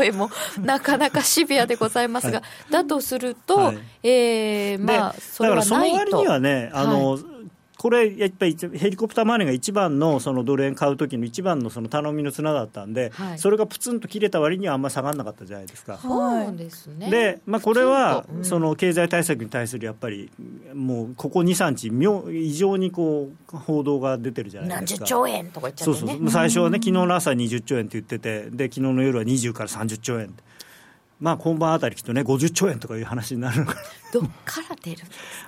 [SPEAKER 1] 例えもなかなかシビアでございますが、だとすると、
[SPEAKER 5] はい。
[SPEAKER 1] えーまあ
[SPEAKER 5] で
[SPEAKER 1] それは
[SPEAKER 5] だからその割
[SPEAKER 1] ないと
[SPEAKER 5] にはね、あのこれ、やっぱりヘリコプターマネーが一番のそのドル円買う時の一番のその頼みの綱だったんで、
[SPEAKER 1] はい。
[SPEAKER 5] それがプツンと切れた割にはあんまり下がらなかったじゃないですか。
[SPEAKER 1] そうで
[SPEAKER 5] まあ、これはその経済対策に対するやっぱり、もうここ2、3日妙、異常にこう報道が出てるじゃないですか。
[SPEAKER 1] 兆円とか言っちゃってね。
[SPEAKER 5] そうそう、最初はね、昨日の朝20兆円って言ってて、で昨日の夜は20から30兆円。って、まあ、今晩あたりきっとね、50兆円とかいう話になるのかな。
[SPEAKER 1] どっから出る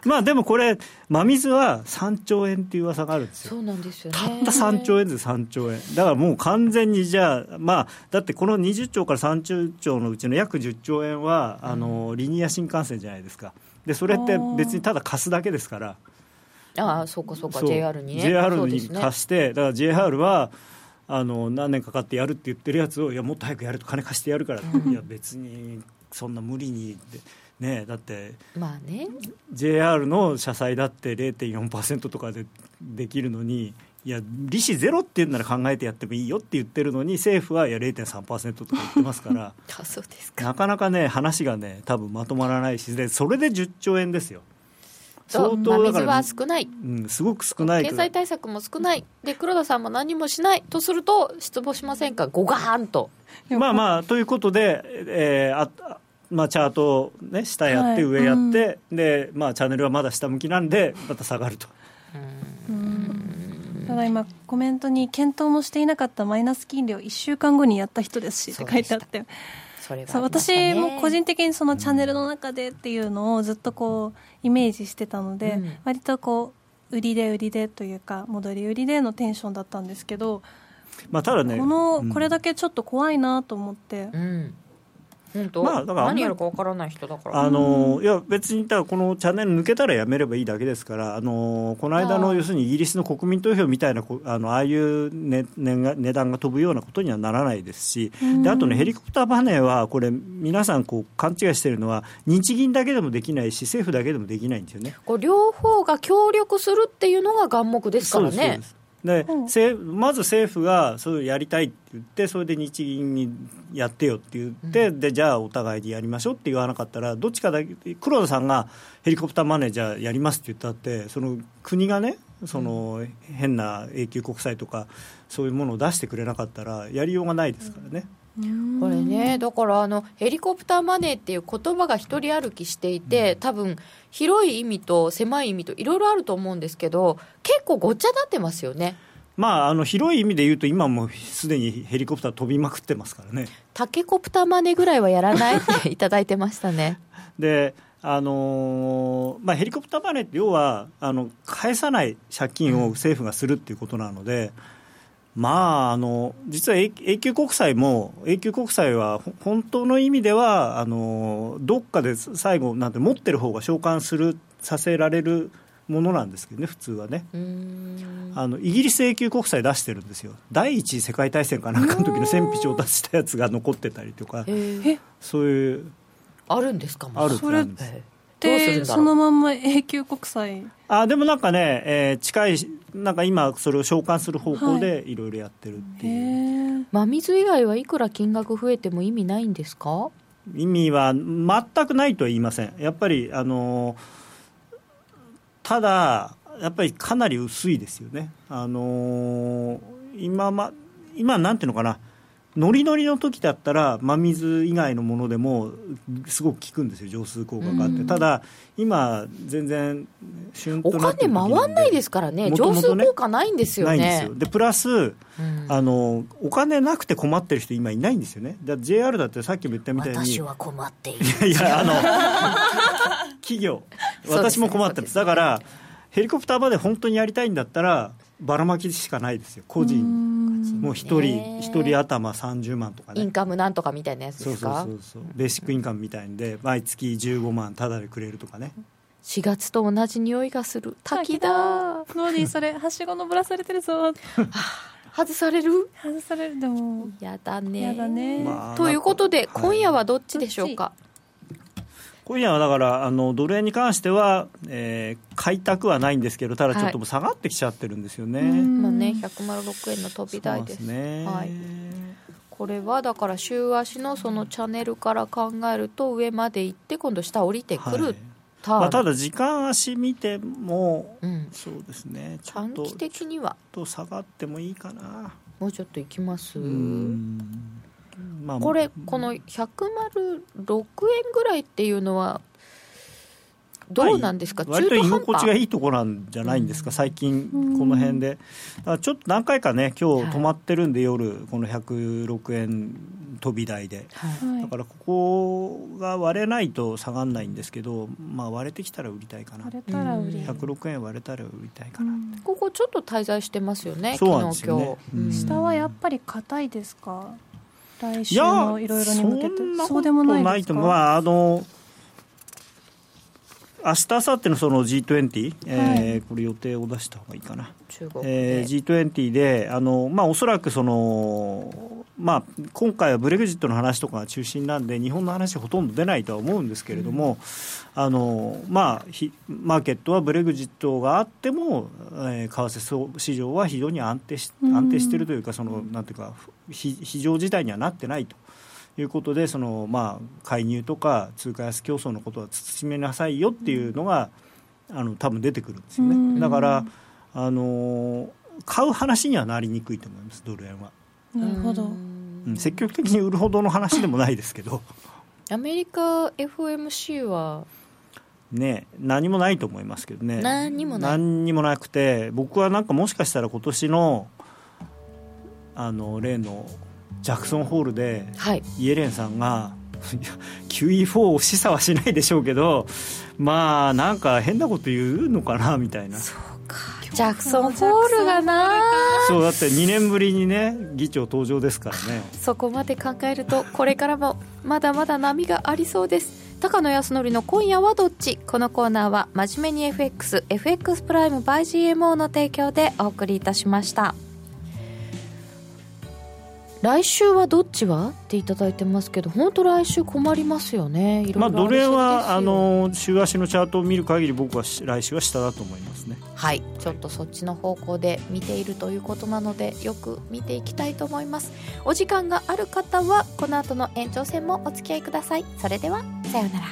[SPEAKER 5] まあでもこれ、真水は3兆円っていう噂があるんですよ。
[SPEAKER 1] そうなんですよね。
[SPEAKER 5] たった3兆円で3兆円、だからもう完全にじゃあ、まあ、だってこの20兆から30兆のうちの約10兆円は、あのリニア新幹線じゃないですか、でそれって別にただ貸すだけですから、
[SPEAKER 1] ああそうかそうか。JR にね。
[SPEAKER 5] JR に貸して、だから JR はあの何年かかってやるって言ってるやつを、いや、もっと早くやると、金貸してやるから、いや、別にそんな無理にって、ね、だって。
[SPEAKER 1] まあね
[SPEAKER 5] JR の社債だって0.4%とかでできるのに、いや、利子ゼロって言うなら考えてやってもいいよって言ってるのに、政府はいや0.3%とか言ってますから、
[SPEAKER 1] あそうですか
[SPEAKER 5] なかなかね、話がね、多分まとまらないし、でそれで10兆円ですよ。
[SPEAKER 1] そう真水は少ない。
[SPEAKER 5] うん、すごく少ない
[SPEAKER 1] 経
[SPEAKER 5] から。
[SPEAKER 1] 済対策も少ない。で黒田さんも何もしない。とすると失望しませんか？ゴガーンと。
[SPEAKER 5] まあまあ、ということで、えーああまあ、チャートを、ね、下やって、
[SPEAKER 3] はい。
[SPEAKER 5] 上やって、でまあ、チャンネルはまだ下向きなんで、また下がると。
[SPEAKER 3] ただ今コメントに検討もしていなかったマイナス金利を1週間後にやった人ですしって書いてあって
[SPEAKER 1] それは
[SPEAKER 3] そ私も個人的にそのチャンネルの中でっていうのをずっとこうイメージしてたので、
[SPEAKER 1] うん。
[SPEAKER 3] 割とこう売りで売りでというか戻り売りでのテンションだったんですけど、
[SPEAKER 5] まあ、ただね、
[SPEAKER 3] この
[SPEAKER 5] うん。
[SPEAKER 3] これだけちょっと怖いなと思って、
[SPEAKER 1] うん本当、
[SPEAKER 5] まあだから
[SPEAKER 1] 何やるかわからない人だから。
[SPEAKER 5] あのいや別にだからこのチャンネル抜けたらやめればいいだけですから、あのこの間の要するにイギリスの国民投票みたいなこあのああいう、ねねが値段が飛ぶようなことにはならないですし、であとね、ヘリコプターマネーは、これ、皆さんこう勘違いしてるのは、日銀だけでもできないし、政府だけでもできないんですよね。
[SPEAKER 1] こう両方が協力するっていうのが眼目ですからね
[SPEAKER 5] ですで政まず政府がそういうやりたいって言って、それで日銀にやってよって言って、でじゃあお互いにやりましょうって言わなかったら、どっちかだけ、黒田さんがヘリコプターマネージャーやりますって言ったって、その国がね、その変な永久国債とか、そういうものを出してくれなかったら、やりようがないですからね。
[SPEAKER 1] これねだからあのヘリコプターマネーっていう言葉が一人歩きしていて多分広い意味と狭い意味といろいろあると思うんですけど結構ごっちゃになってますよね。
[SPEAKER 5] まあ、あの広い意味で言うと、今もうすでにヘリコプター飛びまくってますからね。
[SPEAKER 1] タケコプターマネーぐらいはやらない？っていただいてましたね。
[SPEAKER 5] であのーまあ、ヘリコプターマネーって要はあの返さない借金を政府がするっていうことなので、まあ、あの実は永永久国債も永久国債はほ本当の意味ではあのどっかで最後なんて持ってる方が償還するさせられるものなんですけどね普通はね。あのイギリス永久国債出してるんですよ。第一次世界大戦かなんかの時の戦費調達したやつが残ってたりとか。そういう。
[SPEAKER 1] あるんですか？
[SPEAKER 5] ある。
[SPEAKER 3] それ
[SPEAKER 5] んです。
[SPEAKER 1] へー。どうするん
[SPEAKER 3] でそのまんま永久国債。
[SPEAKER 5] あでもなんかね、えー近いなんか今それを償還する方向でい。ろいろやってるって
[SPEAKER 3] へ
[SPEAKER 5] いう、
[SPEAKER 3] え
[SPEAKER 1] 真水以外はいくら金額増えても意味ないんですか？
[SPEAKER 5] 意味は全くないとは言いません。やっぱりあのーただやっぱりかなり薄いですよね。あのー今ま今なんていうのかなノリノリの時だったら真水以外のものでもすごく効くんですよ浄水効果があって、
[SPEAKER 1] うん。
[SPEAKER 5] ただ今全然旬
[SPEAKER 1] お金回んないですからね。
[SPEAKER 5] ね。
[SPEAKER 1] 水効果ないんですよ
[SPEAKER 5] ないんです
[SPEAKER 1] ね
[SPEAKER 5] よ。でプラス
[SPEAKER 1] うん。
[SPEAKER 5] あのお金なくて困ってる人今いないんですよね。だ JR だってさっきも言ったみたいに。
[SPEAKER 1] 私は困っている。
[SPEAKER 5] いやあの企業。私も困ってます。だからヘリコプターまで本当にやりたいんだったらばらまきしかないですよ。個人もう一人一人頭30万とかね。
[SPEAKER 1] インカムなんとかみたいなやつ
[SPEAKER 5] そうそう
[SPEAKER 1] ですか
[SPEAKER 5] そうそう。ベーシックインカムみたいんで毎月15万タダでくれるとかね。
[SPEAKER 1] 4月と同じ匂いがする。滝だ。
[SPEAKER 3] ノーディーそれはしご登らされてるぞ。
[SPEAKER 1] 外される？
[SPEAKER 3] 外されるでも。
[SPEAKER 1] やだね。
[SPEAKER 3] やだね、
[SPEAKER 5] まあ
[SPEAKER 1] ということで、今夜はどっちでしょうか？
[SPEAKER 5] 今夜はだからあのドル円に関しては、えー買いたくはないんですけどただちょっともう下がってきちゃってるんですよね、
[SPEAKER 3] うん。
[SPEAKER 1] まあね106円の飛び台です
[SPEAKER 5] そうなんね。
[SPEAKER 1] はい。これはだから週足のそのチャンネルから考えると上まで行って今度下降りてく
[SPEAKER 5] はい。
[SPEAKER 1] るターン、
[SPEAKER 5] まあ、ただ時間足見ても
[SPEAKER 1] うん、
[SPEAKER 5] そうですね。ちょっ
[SPEAKER 1] 短期的には。
[SPEAKER 5] と下がってもいいかな。
[SPEAKER 1] もうちょっと行きます？
[SPEAKER 5] うんまあ
[SPEAKER 1] これこの106円ぐらいっていうのはどうなんですか、
[SPEAKER 5] 割と居
[SPEAKER 1] 中途半端。
[SPEAKER 5] 心地がいいところなんじゃないんですか、最近、この辺で、ちょっと何回かね、今日止まってるんで、夜、この106円飛び台で、
[SPEAKER 1] はい。
[SPEAKER 3] はい
[SPEAKER 5] だからここが割れないと下がらないんですけど、まあ、割れてきたら売りたいかな。
[SPEAKER 3] 割、れたら売り、
[SPEAKER 5] 106円割れたら売りたいかな、
[SPEAKER 1] ここちょっと滞在してますよね
[SPEAKER 5] そうなんですよね。
[SPEAKER 1] 昨日今日、
[SPEAKER 5] うん。
[SPEAKER 3] 下はやっぱり硬いですか？来週
[SPEAKER 5] いや
[SPEAKER 3] のいろいろに向けて。
[SPEAKER 5] そんなこと
[SPEAKER 3] そうでもない
[SPEAKER 5] ない
[SPEAKER 3] ですか？
[SPEAKER 5] とまああの明日明後日のその G20、えーこれ予定を出した方がいいかな、
[SPEAKER 1] 中国
[SPEAKER 5] え
[SPEAKER 1] で、
[SPEAKER 5] ー G20 であの、まあ、おそらくその、まあ、今回はブレグジットの話とかが中心なんで日本の話ほとんど出ないとは思うんですけれども、あのまあ、ひマーケットはブレグジットがあっても、えー為替市場は非常に安定し
[SPEAKER 3] うん。
[SPEAKER 5] 安定しているというかそのなんていうか非非常事態にはなってないと。いうことでその、まあ、介入とか通貨安競争のことは慎めなさいよっていうのが、あの多分出てくるんですよね、
[SPEAKER 3] うん。
[SPEAKER 5] だから、あの買う話にはなりにくいと思いますドル円は、
[SPEAKER 3] なるほど。
[SPEAKER 5] うん。積極的に売るほどの話でもないですけど。
[SPEAKER 1] アメリカ FOMC は？
[SPEAKER 5] ね何もないと思いますけどね。
[SPEAKER 1] 何にもない。
[SPEAKER 5] 何にもなくて僕はなんかもしかしたら今年のあの例のジャクソンホールで
[SPEAKER 1] はい。
[SPEAKER 5] イエレンさんがいや QE4 を示唆はしないでしょうけどまあなんか変なこと言うのかなみたいな
[SPEAKER 1] ジャクソンホールがな
[SPEAKER 5] そうだって2年ぶりにね議長登場ですからね。
[SPEAKER 1] そこまで考えるとこれからもまだまだ波がありそうです。高野康則の今夜はどっち？このコーナーは真面目に FXFX プライム by GMO の提供でお送りいたしました来週はどっちは？っていただいてますけど本当来週困りますよね。いろいろ
[SPEAKER 5] まあドル円はあの週足のチャートを見る限り僕はし来週は下だと思いますね。
[SPEAKER 1] はい。ちょっとそっちの方向で見ているということなのでよく見ていきたいと思います。お時間がある方はこの後の延長戦もお付き合いください。それではさようなら